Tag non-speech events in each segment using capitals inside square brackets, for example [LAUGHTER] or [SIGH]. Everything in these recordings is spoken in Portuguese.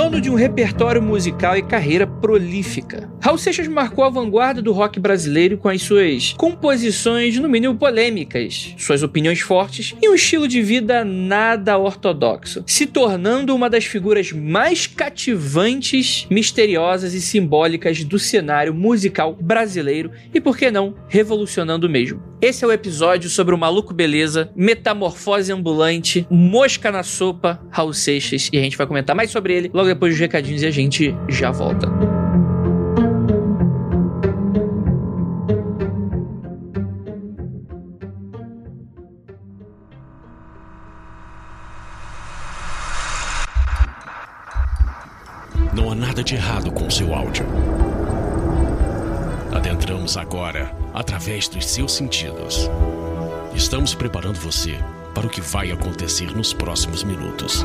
dono de um repertório musical e carreira prolífica. Raul Seixas marcou a vanguarda do rock brasileiro com as suas composições, no mínimo polêmicas, suas opiniões fortes e um estilo de vida nada ortodoxo, se tornando uma das figuras mais cativantes, misteriosas e simbólicas do cenário musical brasileiro e, por que não, revolucionando mesmo. Esse é o episódio sobre o Maluco Beleza, Metamorfose Ambulante, Mosca na Sopa, Raul Seixas, e a gente vai comentar mais sobre ele logo depois dos recadinhos e a gente já volta. Não há nada de errado com seu áudio. Adentramos agora através dos seus sentidos. Estamos preparando você para o que vai acontecer nos próximos minutos.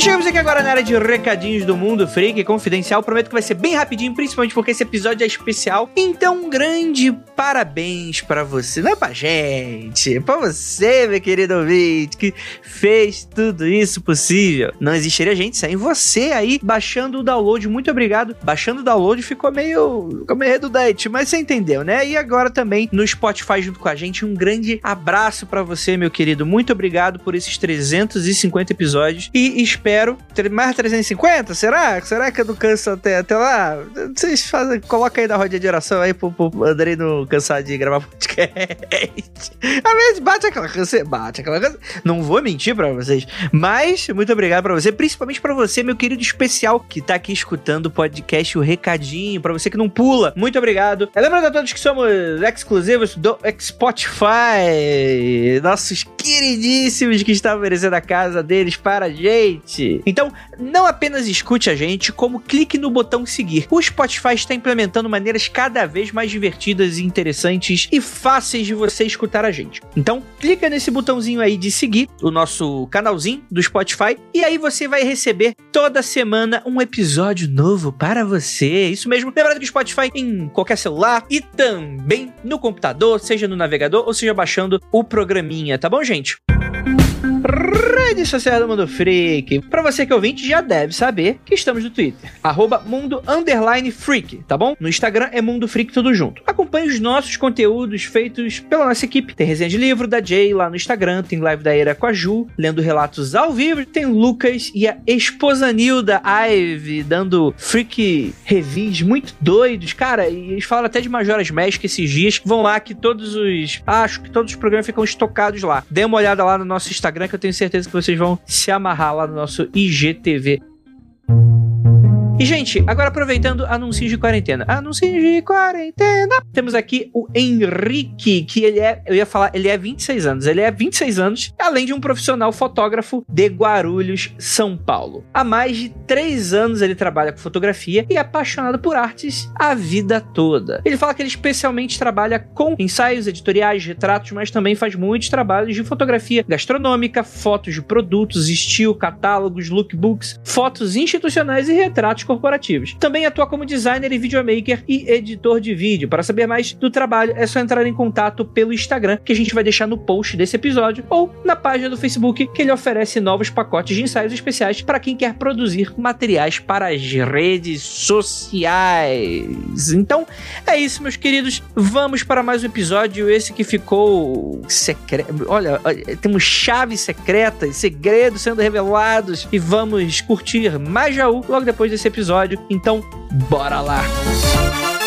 E chegamos aqui agora na área de recadinhos do mundo freak confidencial. Prometo que vai ser bem rapidinho, principalmente porque esse episódio é especial. Então, um grande parabéns para você, não é pra gente, é pra você, meu querido ouvinte, que fez tudo isso possível. Não existiria gente sem você aí baixando o download. Muito obrigado. Baixando o download ficou meio, ficou meio redundante, mas você entendeu, né? E agora também no Spotify junto com a gente. Um grande abraço para você, meu querido. Muito obrigado por esses 350 episódios e espero mais 350, será? Será que eu não canso até, até lá? Vocês fazem, coloca aí na roda de oração aí pro, pro Andrei não cansar de gravar [LAUGHS] podcast. Às vezes bate aquela canseira, bate aquela canseira. Não vou mentir pra vocês, mas muito obrigado pra você, principalmente pra você, meu querido especial, que tá aqui escutando o podcast O Recadinho, pra você que não pula. Muito obrigado. Lembrando a todos que somos exclusivos do Spotify, nossos queridíssimos que estão oferecendo a casa deles para a gente. Então, não apenas escute a gente, como clique no botão seguir. O Spotify está implementando maneiras cada vez mais divertidas e interessantes e fáceis de você escutar a gente. Então, clica nesse botãozinho aí de seguir o nosso canalzinho do Spotify e aí você vai receber toda semana um episódio novo para você. Isso mesmo. Lembrando que o Spotify em qualquer celular e também no computador, seja no navegador ou seja baixando o programinha, tá bom, gente? Rede Social do Mundo Freak. Pra você que é ouvinte, já deve saber que estamos no Twitter. Arroba Mundo Freak, tá bom? No Instagram é Mundo Freak tudo junto. Acompanhe os nossos conteúdos feitos pela nossa equipe. Tem resenha de livro da Jay lá no Instagram, tem live da Era com a Ju, lendo relatos ao vivo. Tem Lucas e a esposa Nilda Ive dando freak reviews muito doidos. Cara, e eles falam até de Majora's Mask esses dias. Vão lá que todos os... Acho que todos os programas ficam estocados lá. Dê uma olhada lá no nosso Instagram que eu tenho certeza que vocês vão se amarrar lá no nosso IGTV. E, gente, agora aproveitando anúncios de quarentena. Anúncios de quarentena. Temos aqui o Henrique, que ele é, eu ia falar, ele é 26 anos. Ele é 26 anos, além de um profissional fotógrafo de Guarulhos, São Paulo. Há mais de 3 anos ele trabalha com fotografia e é apaixonado por artes a vida toda. Ele fala que ele especialmente trabalha com ensaios, editoriais, retratos, mas também faz muitos trabalhos de fotografia gastronômica, fotos de produtos, estilo, catálogos, lookbooks, fotos institucionais e retratos corporativos. Também atua como designer e videomaker e editor de vídeo. Para saber mais do trabalho, é só entrar em contato pelo Instagram, que a gente vai deixar no post desse episódio, ou na página do Facebook, que ele oferece novos pacotes de ensaios especiais para quem quer produzir materiais para as redes sociais. Então, é isso, meus queridos. Vamos para mais um episódio, esse que ficou secreto. Olha, temos chaves secretas, segredos sendo revelados e vamos curtir mais Jaú logo depois desse episódio. Então, bora lá! Longos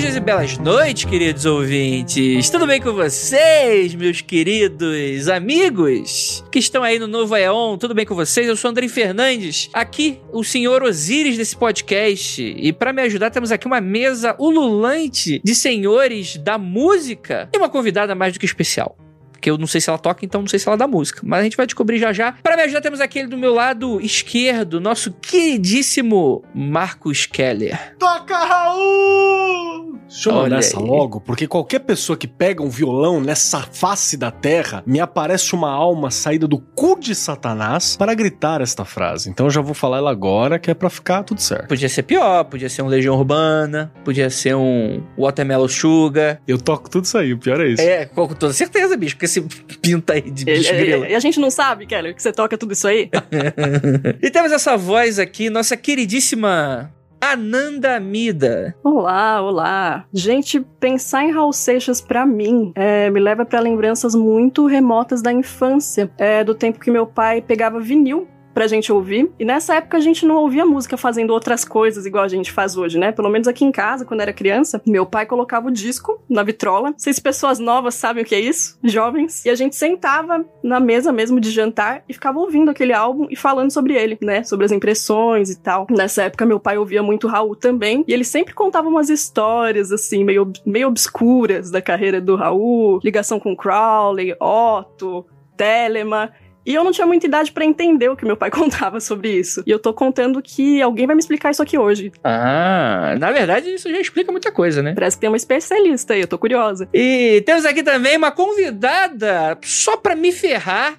dias e belas noites, queridos ouvintes. Tudo bem com vocês, meus queridos amigos que estão aí no Novo Aeon? Tudo bem com vocês? Eu sou André Fernandes, aqui o senhor Osiris desse podcast. E para me ajudar, temos aqui uma mesa ululante de senhores da música e uma convidada mais do que especial porque eu não sei se ela toca, então não sei se ela dá música. Mas a gente vai descobrir já já. Para me ajudar, temos aquele do meu lado esquerdo, nosso queridíssimo Marcos Keller. Toca, Raul! Deixa eu nessa aí. logo, porque qualquer pessoa que pega um violão nessa face da terra, me aparece uma alma saída do cu de Satanás para gritar esta frase. Então eu já vou falar ela agora, que é pra ficar tudo certo. Podia ser pior, podia ser um Legião Urbana, podia ser um Watermelon Sugar. Eu toco tudo isso aí, o pior é isso. É, com toda certeza, bicho, porque esse pinta aí de bicho E, grilo. a gente não sabe, Keller, que você toca tudo isso aí? [LAUGHS] E temos essa voz aqui, nossa queridíssima Ananda Mida. Olá, olá. Gente, pensar em Raul Seixas pra mim é, me leva pra lembranças muito remotas da infância, é, do tempo que meu pai pegava vinil pra gente ouvir. E nessa época a gente não ouvia música fazendo outras coisas igual a gente faz hoje, né? Pelo menos aqui em casa, quando era criança, meu pai colocava o disco na vitrola. Se pessoas novas sabem o que é isso, jovens. E a gente sentava na mesa mesmo de jantar e ficava ouvindo aquele álbum e falando sobre ele, né? Sobre as impressões e tal. Nessa época meu pai ouvia muito Raul também. E ele sempre contava umas histórias, assim, meio, meio obscuras da carreira do Raul. Ligação com Crowley, Otto, Telemann. E eu não tinha muita idade pra entender o que meu pai [LAUGHS] contava sobre isso. E eu tô contando que alguém vai me explicar isso aqui hoje. Ah, na verdade isso já explica muita coisa, né? Parece que tem uma especialista aí, eu tô curiosa. E temos aqui também uma convidada, só pra me ferrar,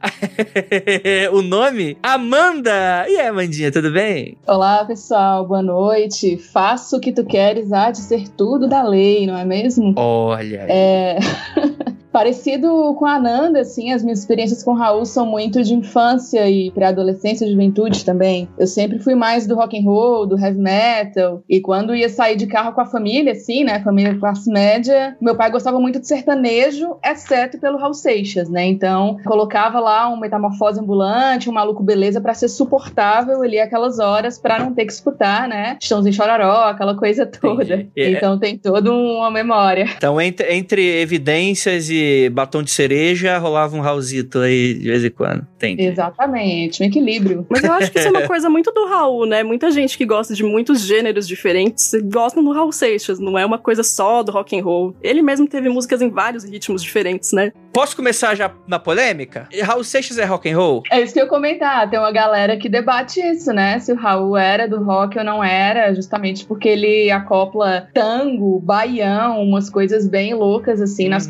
[LAUGHS] o nome, Amanda. E aí, Amandinha, tudo bem? Olá, pessoal, boa noite. Faço o que tu queres, há de ser tudo da lei, não é mesmo? Olha aí. É. [LAUGHS] Parecido com a Ananda, assim, as minhas experiências com o Raul são muito de infância e pré-adolescência e juventude também. Eu sempre fui mais do rock and roll, do heavy metal, e quando ia sair de carro com a família, assim, né, família classe média, meu pai gostava muito de sertanejo, exceto pelo Raul Seixas, né? Então, colocava lá um metamorfose ambulante, um maluco beleza pra ser suportável ali aquelas horas pra não ter que escutar, né? Chãozinho chororó, aquela coisa toda. Entendi. É. Então tem toda uma memória. Então, entre, entre evidências e batom de cereja, rolava um Raulzito aí de vez em quando. Entendi. Exatamente, um equilíbrio. Mas eu acho que isso é uma [LAUGHS] coisa muito do Raul, né? Muita gente que gosta de muitos gêneros diferentes gostam do Raul Seixas, não é uma coisa só do rock and roll. Ele mesmo teve músicas em vários ritmos diferentes, né? Posso começar já na polêmica? Raul Seixas é rock and roll? É isso que eu ia comentar. Tem uma galera que debate isso, né? Se o Raul era do rock ou não era, justamente porque ele acopla tango, baião, umas coisas bem loucas, assim, nas Uhum.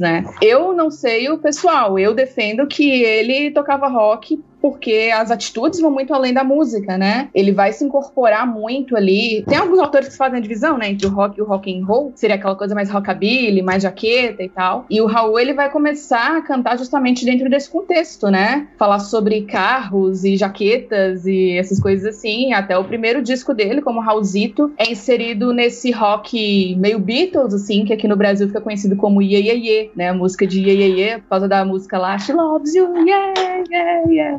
Né? Eu não sei o pessoal. Eu defendo que ele tocava rock porque as atitudes vão muito além da música, né? Ele vai se incorporar muito ali. Tem alguns autores que fazem a divisão, né, entre o rock e o rock and roll, seria aquela coisa mais rockabilly, mais jaqueta e tal. E o Raul ele vai começar a cantar justamente dentro desse contexto, né? Falar sobre carros e jaquetas e essas coisas assim. Até o primeiro disco dele, como Raulzito, é inserido nesse rock meio Beatles, assim, que aqui no Brasil fica conhecido como Ye Ye Ye, né? A música de Ye Ye Ye, por causa da música lá, She Loves You, Yeah, Yeah, Yeah.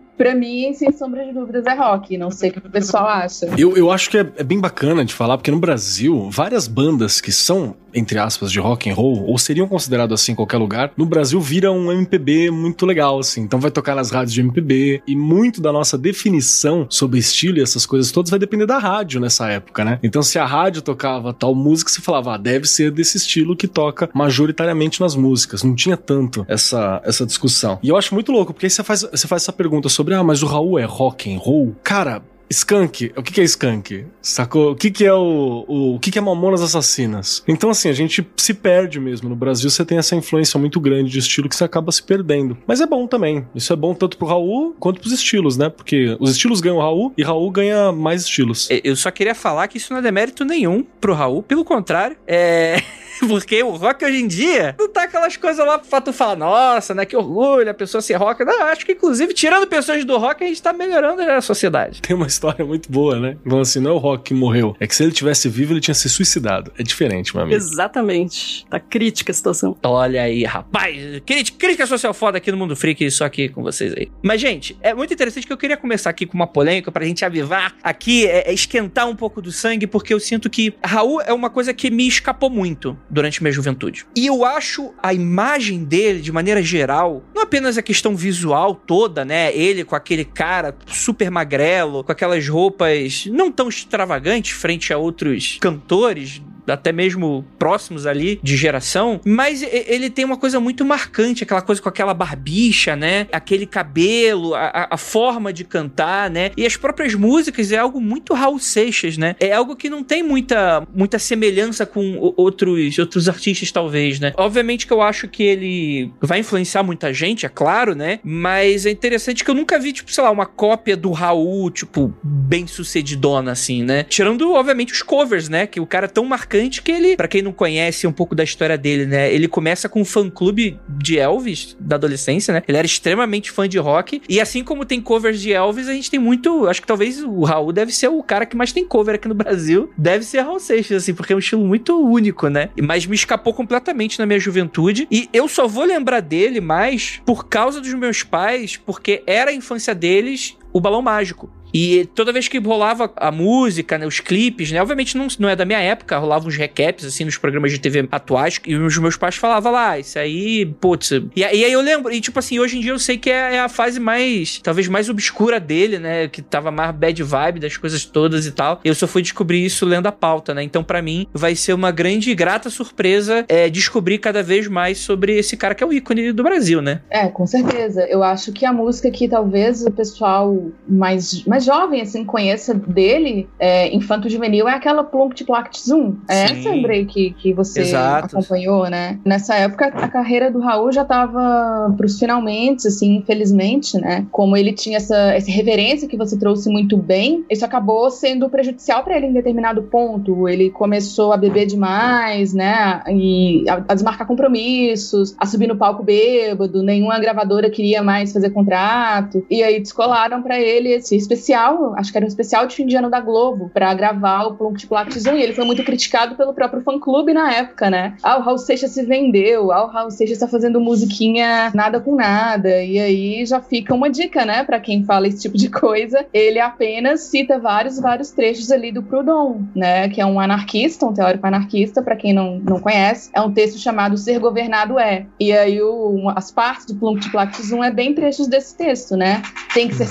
[LAUGHS] pra mim, sem sombra de dúvidas, é rock. Não sei o que o pessoal acha. Eu, eu acho que é, é bem bacana de falar, porque no Brasil, várias bandas que são, entre aspas, de rock and roll, ou seriam consideradas assim em qualquer lugar, no Brasil vira um MPB muito legal, assim. Então vai tocar nas rádios de MPB, e muito da nossa definição sobre estilo e essas coisas todas vai depender da rádio nessa época, né? Então se a rádio tocava tal música, você falava, ah, deve ser desse estilo que toca majoritariamente nas músicas. Não tinha tanto essa, essa discussão. E eu acho muito louco, porque aí você faz, você faz essa pergunta sobre, ah, mas o Raul é rock and roll? Cara, Skunk, o que, que é skunk? Sacou? O que, que é o, o. O que, que é Mamonas Assassinas? Então, assim, a gente se perde mesmo. No Brasil você tem essa influência muito grande de estilo que você acaba se perdendo. Mas é bom também. Isso é bom tanto pro Raul quanto pros estilos, né? Porque os estilos ganham o Raul e Raul ganha mais estilos. Eu só queria falar que isso não é demérito nenhum pro Raul, pelo contrário, é. [LAUGHS] Porque o rock hoje em dia não tá aquelas coisas lá pra tu falar, nossa, né? Que orgulho, a pessoa ser rock. Não, acho que, inclusive, tirando pessoas do rock, a gente tá melhorando a sociedade. Tem uma história muito boa, né? Vão assim, não é o Rock que morreu. É que se ele tivesse vivo, ele tinha se suicidado. É diferente, meu amigo. Exatamente. Tá crítica a situação. Olha aí, rapaz. Crítica, crítica social foda aqui no Mundo Freak, só aqui com vocês aí. Mas, gente, é muito interessante que eu queria começar aqui com uma polêmica pra gente avivar aqui, é, é esquentar um pouco do sangue, porque eu sinto que Raul é uma coisa que me escapou muito durante minha juventude. E eu acho a imagem dele, de maneira geral, não apenas a questão visual toda, né? Ele com aquele cara super magrelo, com aquelas roupas não tão extravagantes frente a outros cantores até mesmo próximos ali de geração, mas ele tem uma coisa muito marcante, aquela coisa com aquela barbicha, né? Aquele cabelo, a, a forma de cantar, né? E as próprias músicas é algo muito Raul Seixas, né? É algo que não tem muita, muita semelhança com outros, outros artistas, talvez, né? Obviamente que eu acho que ele vai influenciar muita gente, é claro, né? Mas é interessante que eu nunca vi, tipo, sei lá, uma cópia do Raul, tipo, bem sucedidona, assim, né? Tirando, obviamente, os covers, né? Que o cara é tão marcante que ele, para quem não conhece um pouco da história dele, né? Ele começa com um fã-clube de Elvis da adolescência, né? Ele era extremamente fã de rock. E assim como tem covers de Elvis, a gente tem muito. Acho que talvez o Raul deve ser o cara que mais tem cover aqui no Brasil. Deve ser Raul Seixas, assim, porque é um estilo muito único, né? Mas me escapou completamente na minha juventude. E eu só vou lembrar dele mais por causa dos meus pais, porque era a infância deles o balão mágico. E toda vez que rolava a música, né, os clipes, né? Obviamente não, não é da minha época, rolavam uns recaps, assim, nos programas de TV atuais, e os meus pais falavam lá, ah, isso aí, putz. E, e, aí eu lembro, e tipo assim, hoje em dia eu sei que é, é, a fase mais, talvez mais obscura dele, né? Que tava mais bad vibe das coisas todas e tal. Eu só fui descobrir isso lendo a pauta, né? Então, para mim, vai ser uma grande e grata surpresa é, descobrir cada vez mais sobre esse cara que é o ícone do Brasil, né? É, com certeza. Eu acho que a música que talvez o pessoal mais, mais jovem, assim, conheça dele, é, Infanto Juvenil, é aquela Plunct Plact Zoom. É essa, Andrei, que, que você Exato. acompanhou, né? Nessa época, a carreira do Raul já tava pros finalmente, assim, infelizmente, né? Como ele tinha essa, essa reverência que você trouxe muito bem, isso acabou sendo prejudicial para ele em determinado ponto. Ele começou a beber demais, né? E a, a desmarcar compromissos, a subir no palco bêbado, nenhuma gravadora queria mais fazer contrato. E aí descolaram para ele esse especial acho que era um especial de fim de ano da Globo, para gravar o Plunk Platinum. E ele foi muito criticado pelo próprio fã-clube na época, né? Ah, o Raul Seixas se vendeu, ah, o Raul Seixas tá fazendo musiquinha nada com nada. E aí já fica uma dica, né, para quem fala esse tipo de coisa. Ele apenas cita vários, vários trechos ali do Proudhon, né, que é um anarquista, um teórico anarquista, para quem não, não conhece. É um texto chamado Ser Governado É. E aí o, as partes do Plunk Platinum é bem trechos desse texto, né? Tem que ser uhum.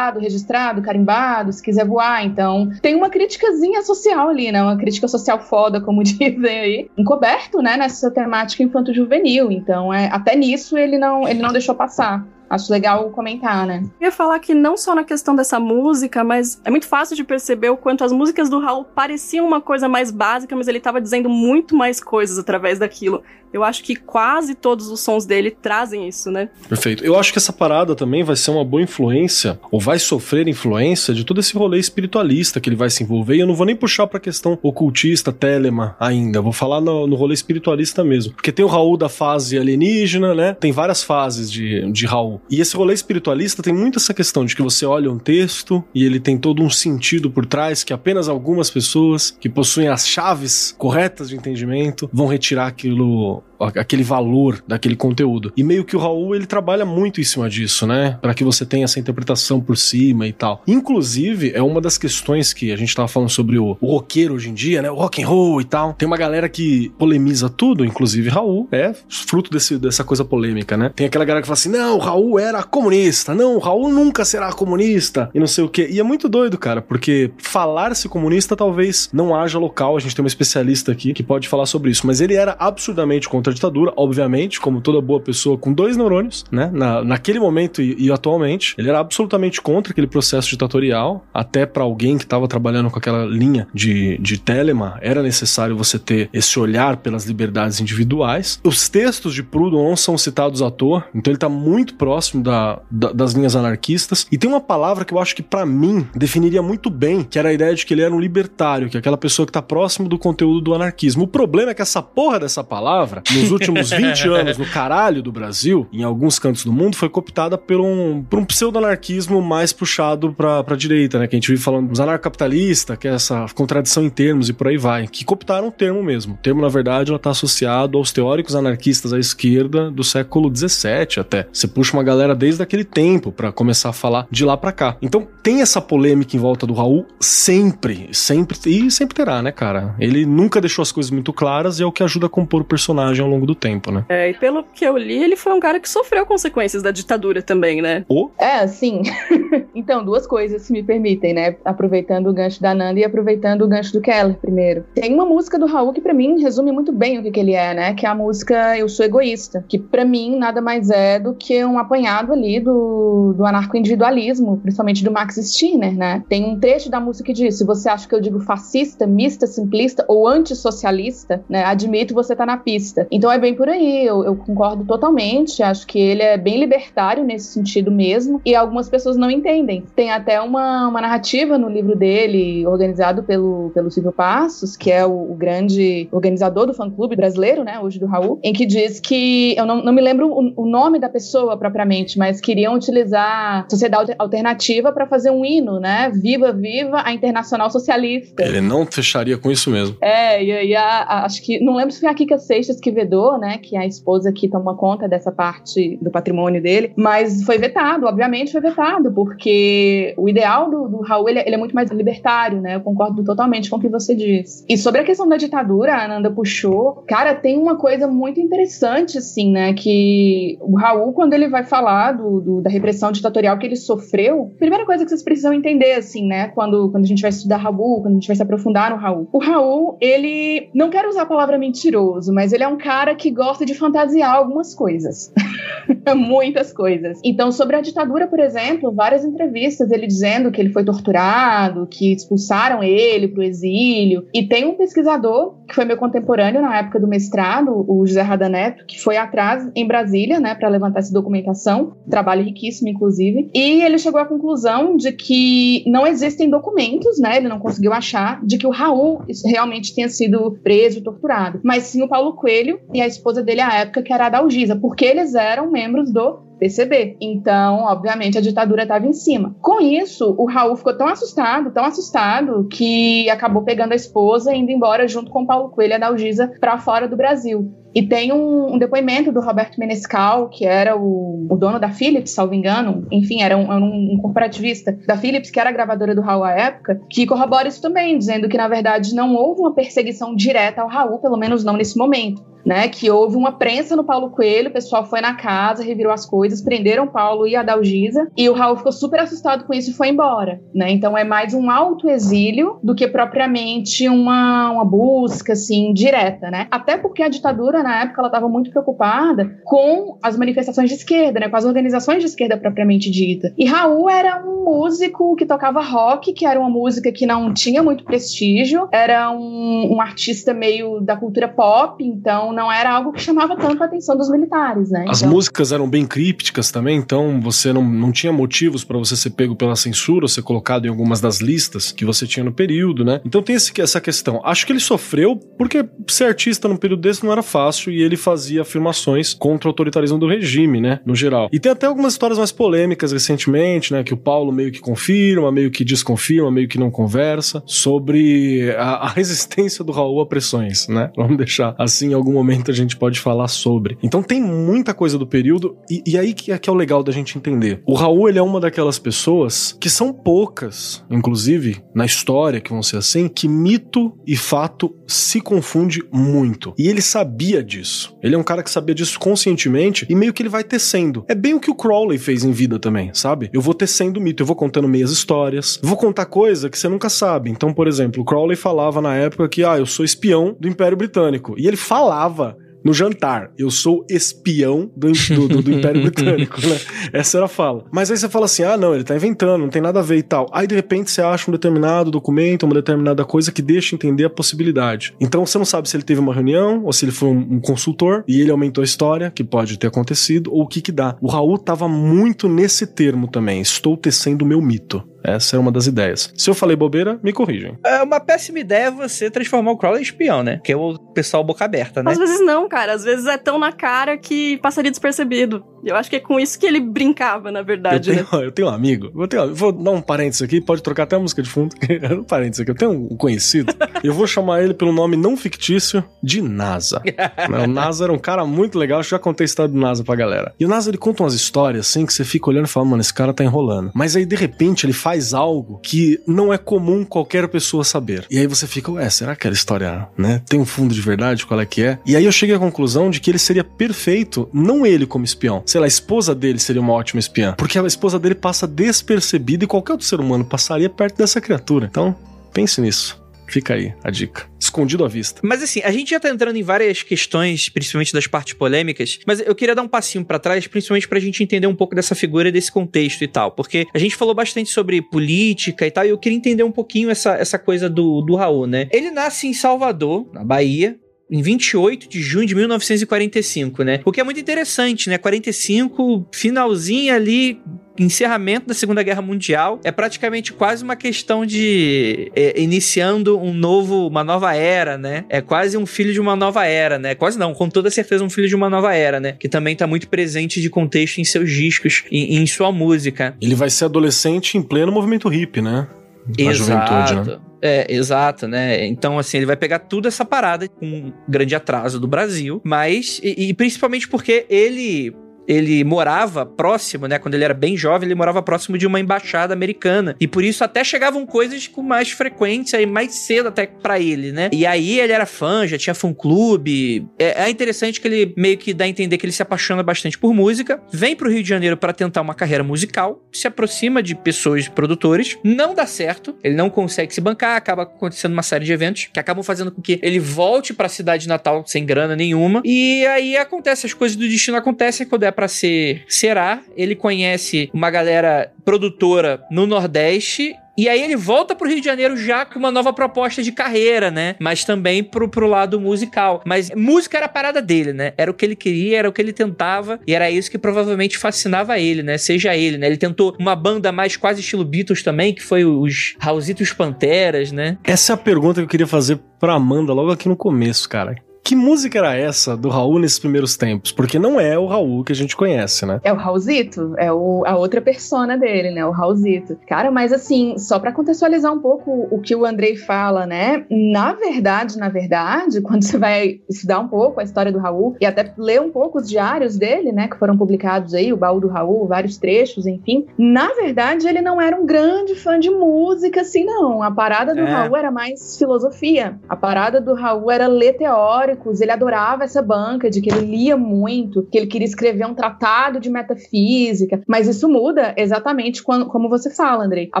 Registrado, carimbado carimbado, se quiser voar. Então, tem uma criticazinha social ali, né? Uma crítica social foda, como [LAUGHS] dizem aí, encoberto, né, nessa temática infanto-juvenil. Então, é, até nisso ele não, ele não deixou passar. Acho legal comentar, né? Eu ia falar que não só na questão dessa música, mas é muito fácil de perceber o quanto as músicas do Raul pareciam uma coisa mais básica, mas ele estava dizendo muito mais coisas através daquilo. Eu acho que quase todos os sons dele trazem isso, né? Perfeito. Eu acho que essa parada também vai ser uma boa influência, ou vai sofrer influência de todo esse rolê espiritualista que ele vai se envolver. E eu não vou nem puxar pra questão ocultista, telema ainda. vou falar no, no rolê espiritualista mesmo. Porque tem o Raul da fase alienígena, né? Tem várias fases de, de Raul. E esse rolê espiritualista tem muito essa questão de que você olha um texto e ele tem todo um sentido por trás que apenas algumas pessoas que possuem as chaves corretas de entendimento vão retirar aquilo out. Aquele valor daquele conteúdo. E meio que o Raul ele trabalha muito em cima disso, né? Para que você tenha essa interpretação por cima e tal. Inclusive, é uma das questões que a gente tava falando sobre o, o roqueiro hoje em dia, né? O rock and roll e tal. Tem uma galera que polemiza tudo, inclusive Raul é fruto desse, dessa coisa polêmica, né? Tem aquela galera que fala assim: não, o Raul era comunista, não, o Raul nunca será comunista e não sei o que. E é muito doido, cara, porque falar-se comunista talvez não haja local. A gente tem uma especialista aqui que pode falar sobre isso, mas ele era absurdamente contra a ditadura, obviamente, como toda boa pessoa com dois neurônios, né? Na, naquele momento e, e atualmente, ele era absolutamente contra aquele processo ditatorial, até para alguém que estava trabalhando com aquela linha de, de Telema, era necessário você ter esse olhar pelas liberdades individuais. Os textos de Proudhon não são citados à toa, então ele está muito próximo da, da, das linhas anarquistas. E tem uma palavra que eu acho que para mim definiria muito bem, que era a ideia de que ele era um libertário, que é aquela pessoa que está próximo do conteúdo do anarquismo. O problema é que essa porra dessa palavra, no nos últimos 20 [LAUGHS] anos no caralho do Brasil, em alguns cantos do mundo, foi cooptada por um, por um pseudo-anarquismo mais puxado pra, pra direita, né? Que a gente vive falando dos anarcapitalistas, que é essa contradição em termos e por aí vai, que cooptaram o termo mesmo. O termo, na verdade, ela tá associado aos teóricos anarquistas à esquerda do século 17 até. Você puxa uma galera desde aquele tempo para começar a falar de lá para cá. Então, tem essa polêmica em volta do Raul sempre, sempre, e sempre terá, né, cara? Ele nunca deixou as coisas muito claras e é o que ajuda a compor o personagem ao longo do tempo, né? É, e pelo que eu li, ele foi um cara que sofreu consequências da ditadura também, né? Oh. É, sim. [LAUGHS] então, duas coisas, se me permitem, né? Aproveitando o gancho da Nanda e aproveitando o gancho do Keller primeiro. Tem uma música do Raul que para mim resume muito bem o que, que ele é, né? Que é a música Eu Sou Egoísta, que para mim nada mais é do que um apanhado ali do, do anarco-individualismo, principalmente do Max Stirner, né? Tem um trecho da música que diz: se você acha que eu digo fascista, mista, simplista ou antissocialista, né? Admito você tá na pista. Então é bem por aí, eu, eu concordo totalmente. Acho que ele é bem libertário nesse sentido mesmo, e algumas pessoas não entendem. Tem até uma, uma narrativa no livro dele, organizado pelo, pelo Silvio Passos, que é o, o grande organizador do fã-clube brasileiro, né? Hoje do Raul, em que diz que, eu não, não me lembro o, o nome da pessoa propriamente, mas queriam utilizar sociedade alternativa para fazer um hino, né? Viva, viva a Internacional Socialista. Ele não fecharia com isso mesmo. É, e aí acho que. Não lembro se foi a Kika Seixas que né? Que é a esposa que toma conta dessa parte do patrimônio dele. Mas foi vetado, obviamente foi vetado, porque o ideal do, do Raul ele, é, ele, é muito mais libertário, né? Eu concordo totalmente com o que você diz. E sobre a questão da ditadura, a Ananda puxou. Cara, tem uma coisa muito interessante, assim, né? Que o Raul, quando ele vai falar do, do, da repressão ditatorial que ele sofreu, primeira coisa que vocês precisam entender, assim, né? Quando, quando a gente vai estudar Raul, quando a gente vai se aprofundar no Raul. O Raul, ele. Não quero usar a palavra mentiroso, mas ele é um cara que gosta de fantasiar algumas coisas. [LAUGHS] Muitas coisas. Então, sobre a ditadura, por exemplo, várias entrevistas ele dizendo que ele foi torturado, que expulsaram ele pro exílio. E tem um pesquisador que foi meu contemporâneo na época do mestrado, o José Radaneto, que foi atrás em Brasília, né, para levantar essa documentação, trabalho riquíssimo, inclusive. E ele chegou à conclusão de que não existem documentos, né, ele não conseguiu achar, de que o Raul realmente tenha sido preso torturado. Mas sim o Paulo Coelho e a esposa dele à época, que era a Dalgisa, porque eles eram membros do PCB. Então, obviamente, a ditadura estava em cima. Com isso, o Raul ficou tão assustado, tão assustado, que acabou pegando a esposa e indo embora junto com o Paulo Coelho e a Dalgisa para fora do Brasil. E tem um, um, depoimento do Roberto Menescal, que era o, o, dono da Philips, salvo engano, enfim, era, um, era um, corporativista da Philips, que era a gravadora do Raul à época, que corrobora isso também, dizendo que, na verdade, não houve uma perseguição direta ao Raul, pelo menos não nesse momento né, que houve uma prensa no Paulo Coelho, o pessoal foi na casa, revirou as coisas, prenderam Paulo e a Dalgisa, e o Raul ficou super assustado com isso e foi embora, né? Então é mais um autoexílio do que propriamente uma, uma busca assim direta, né? Até porque a ditadura na época ela estava muito preocupada com as manifestações de esquerda, né, com as organizações de esquerda propriamente dita. E Raul era um músico que tocava rock, que era uma música que não tinha muito prestígio, era um, um artista meio da cultura pop, então não era algo que chamava tanto a atenção dos militares, né? As então... músicas eram bem crípticas também, então você não, não tinha motivos para você ser pego pela censura, ser colocado em algumas das listas que você tinha no período, né? Então tem esse, essa questão. Acho que ele sofreu porque ser artista num período desse não era fácil e ele fazia afirmações contra o autoritarismo do regime, né? No geral. E tem até algumas histórias mais polêmicas recentemente, né? Que o Paulo meio que confirma, meio que desconfirma, meio que não conversa sobre a, a resistência do Raul a pressões, né? Vamos deixar assim em algum momento a gente pode falar sobre. Então tem muita coisa do período, e, e aí que é, que é o legal da gente entender. O Raul, ele é uma daquelas pessoas que são poucas, inclusive na história, que vão ser assim, que mito e fato se confunde muito. E ele sabia disso. Ele é um cara que sabia disso conscientemente e meio que ele vai tecendo. É bem o que o Crowley fez em vida também, sabe? Eu vou tecendo mito, eu vou contando meias histórias, vou contar coisa que você nunca sabe. Então, por exemplo, o Crowley falava na época que, ah, eu sou espião do Império Britânico. E ele falava no jantar. Eu sou espião do, do, do, do Império [LAUGHS] Britânico, né? Essa era a fala. Mas aí você fala assim: ah, não, ele tá inventando, não tem nada a ver e tal. Aí de repente você acha um determinado documento, uma determinada coisa que deixa entender a possibilidade. Então você não sabe se ele teve uma reunião ou se ele foi um, um consultor e ele aumentou a história, que pode ter acontecido, ou o que que dá. O Raul tava muito nesse termo também. Estou tecendo o meu mito. Essa é uma das ideias. Se eu falei bobeira, me corrijam. É uma péssima ideia você transformar o Crowley em espião, né? Que é o pessoal boca aberta, né? Às vezes não, cara. Às vezes é tão na cara que passaria despercebido. Eu acho que é com isso que ele brincava, na verdade, eu né? tenho, [LAUGHS] Eu tenho um amigo, eu tenho, vou dar um parênteses aqui, pode trocar até a música de fundo. [LAUGHS] um parênteses aqui, eu tenho um conhecido, eu vou chamar ele pelo nome não fictício de NASA. [LAUGHS] o NASA era um cara muito legal, eu já contei a história do NASA pra galera. E o NASA, ele conta umas histórias, assim, que você fica olhando e fala, mano, esse cara tá enrolando. Mas aí, de repente, ele faz algo que não é comum qualquer pessoa saber. E aí você fica, ué, será que era história, né? Tem um fundo de verdade, qual é que é? E aí eu cheguei à conclusão de que ele seria perfeito, não ele como espião. Sei lá, a esposa dele seria uma ótima espiã. Porque a esposa dele passa despercebida e qualquer outro ser humano passaria perto dessa criatura. Então, pense nisso. Fica aí a dica. Escondido à vista. Mas assim, a gente já tá entrando em várias questões, principalmente das partes polêmicas, mas eu queria dar um passinho para trás, principalmente pra gente entender um pouco dessa figura, desse contexto e tal. Porque a gente falou bastante sobre política e tal, e eu queria entender um pouquinho essa, essa coisa do, do Raul, né? Ele nasce em Salvador, na Bahia, em 28 de junho de 1945, né? O que é muito interessante, né? 45, finalzinho ali, encerramento da Segunda Guerra Mundial é praticamente quase uma questão de é, iniciando um novo, uma nova era, né? É quase um filho de uma nova era, né? Quase não, com toda certeza um filho de uma nova era, né? Que também tá muito presente de contexto em seus discos e em sua música. Ele vai ser adolescente em pleno movimento hippie, né? Exato. juventude, né? É, exato, né? Então, assim, ele vai pegar tudo essa parada com um grande atraso do Brasil, mas, e, e principalmente porque ele ele morava próximo, né? Quando ele era bem jovem, ele morava próximo de uma embaixada americana. E por isso até chegavam coisas com mais frequência e mais cedo até para ele, né? E aí ele era fã, já tinha fã-clube. É, é, interessante que ele meio que dá a entender que ele se apaixona bastante por música, vem pro Rio de Janeiro para tentar uma carreira musical, se aproxima de pessoas produtores, não dá certo, ele não consegue se bancar, acaba acontecendo uma série de eventos que acabam fazendo com que ele volte para a cidade natal sem grana nenhuma. E aí acontece, as coisas do destino acontecem quando é para ser será. Ele conhece uma galera produtora no Nordeste e aí ele volta pro Rio de Janeiro já com uma nova proposta de carreira, né? Mas também pro, pro lado musical. Mas música era a parada dele, né? Era o que ele queria, era o que ele tentava. E era isso que provavelmente fascinava ele, né? Seja ele, né? Ele tentou uma banda mais quase estilo Beatles também, que foi os Raulzitos Panteras, né? Essa é a pergunta que eu queria fazer pra Amanda logo aqui no começo, cara que música era essa do Raul nesses primeiros tempos? Porque não é o Raul que a gente conhece, né? É o Raulzito, é o, a outra persona dele, né? O Raulzito. Cara, mas assim, só para contextualizar um pouco o que o Andrei fala, né? Na verdade, na verdade, [LAUGHS] quando você vai estudar um pouco a história do Raul e até ler um pouco os diários dele, né? Que foram publicados aí, o baú do Raul, vários trechos, enfim. Na verdade, ele não era um grande fã de música, assim, não. A parada do é. Raul era mais filosofia. A parada do Raul era ler teórico ele adorava essa banca de que ele lia muito, que ele queria escrever um tratado de metafísica, mas isso muda exatamente quando, como você fala, Andrei. A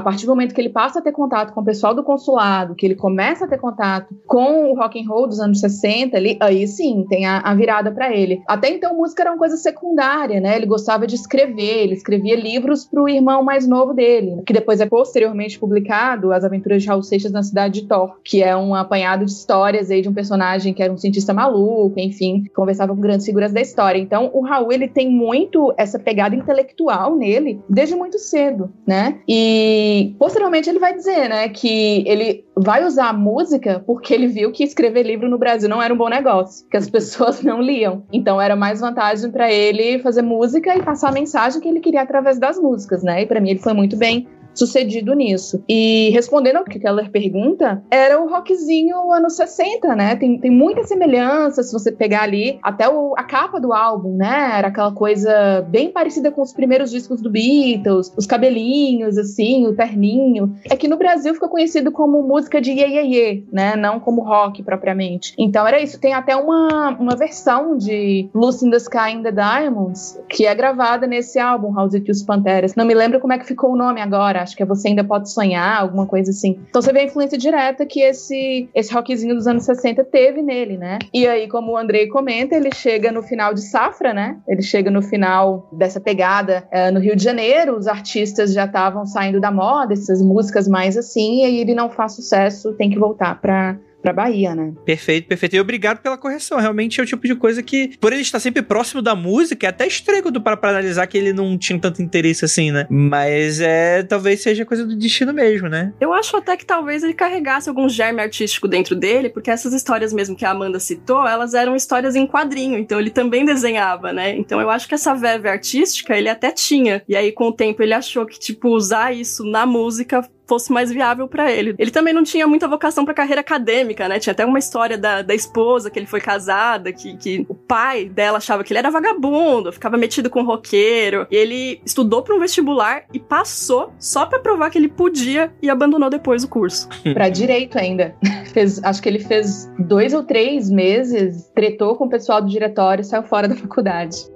partir do momento que ele passa a ter contato com o pessoal do consulado, que ele começa a ter contato com o rock and roll dos anos 60, ali, aí sim, tem a, a virada para ele. Até então, música era uma coisa secundária, né? Ele gostava de escrever, ele escrevia livros pro irmão mais novo dele, que depois é posteriormente publicado, As Aventuras de Raul Seixas na Cidade de Thor, que é um apanhado de histórias aí de um personagem que era um cientista cientista maluco, enfim, conversava com grandes figuras da história. Então, o Raul, ele tem muito essa pegada intelectual nele desde muito cedo, né? E posteriormente ele vai dizer, né, que ele vai usar a música porque ele viu que escrever livro no Brasil não era um bom negócio, que as [LAUGHS] pessoas não liam. Então era mais vantagem para ele fazer música e passar a mensagem que ele queria através das músicas, né? E para mim ele foi muito bem sucedido nisso. E respondendo ao que Keller pergunta, era o rockzinho anos 60, né? Tem, tem muita semelhança, se você pegar ali, até o, a capa do álbum, né? Era aquela coisa bem parecida com os primeiros discos do Beatles, os cabelinhos, assim, o terninho. É que no Brasil ficou conhecido como música de Ye, Ye, Ye né? Não como rock propriamente. Então era isso. Tem até uma, uma versão de Lucy in the Sky and the Diamonds, que é gravada nesse álbum, House of os Panteras. Não me lembro como é que ficou o nome agora, acho que é Você Ainda Pode Sonhar, alguma coisa assim. Então você vê a influência direta que esse, esse rockzinho dos anos 60 teve nele, né? E aí, como o Andrei comenta, ele chega no final de Safra, né? Ele chega no final dessa pegada é, no Rio de Janeiro, os artistas já estavam saindo da moda, essas músicas mais assim, e aí ele não faz sucesso, tem que voltar para pra Bahia, né? Perfeito, perfeito. E obrigado pela correção. Realmente é o tipo de coisa que, por ele estar sempre próximo da música, é até estranho quando para pra analisar que ele não tinha tanto interesse assim, né? Mas é, talvez seja coisa do destino mesmo, né? Eu acho até que talvez ele carregasse algum germe artístico dentro dele, porque essas histórias mesmo que a Amanda citou, elas eram histórias em quadrinho, então ele também desenhava, né? Então eu acho que essa verve artística ele até tinha. E aí com o tempo ele achou que, tipo, usar isso na música fosse mais viável para ele. Ele também não tinha muita vocação para carreira acadêmica, né? Tinha até uma história da, da esposa que ele foi casada, que, que o pai dela achava que ele era vagabundo, ficava metido com roqueiro. Ele estudou para um vestibular e passou só para provar que ele podia e abandonou depois o curso. [LAUGHS] para direito ainda. [LAUGHS] Fez, acho que ele fez dois ou três meses, tretou com o pessoal do diretório e saiu fora da faculdade.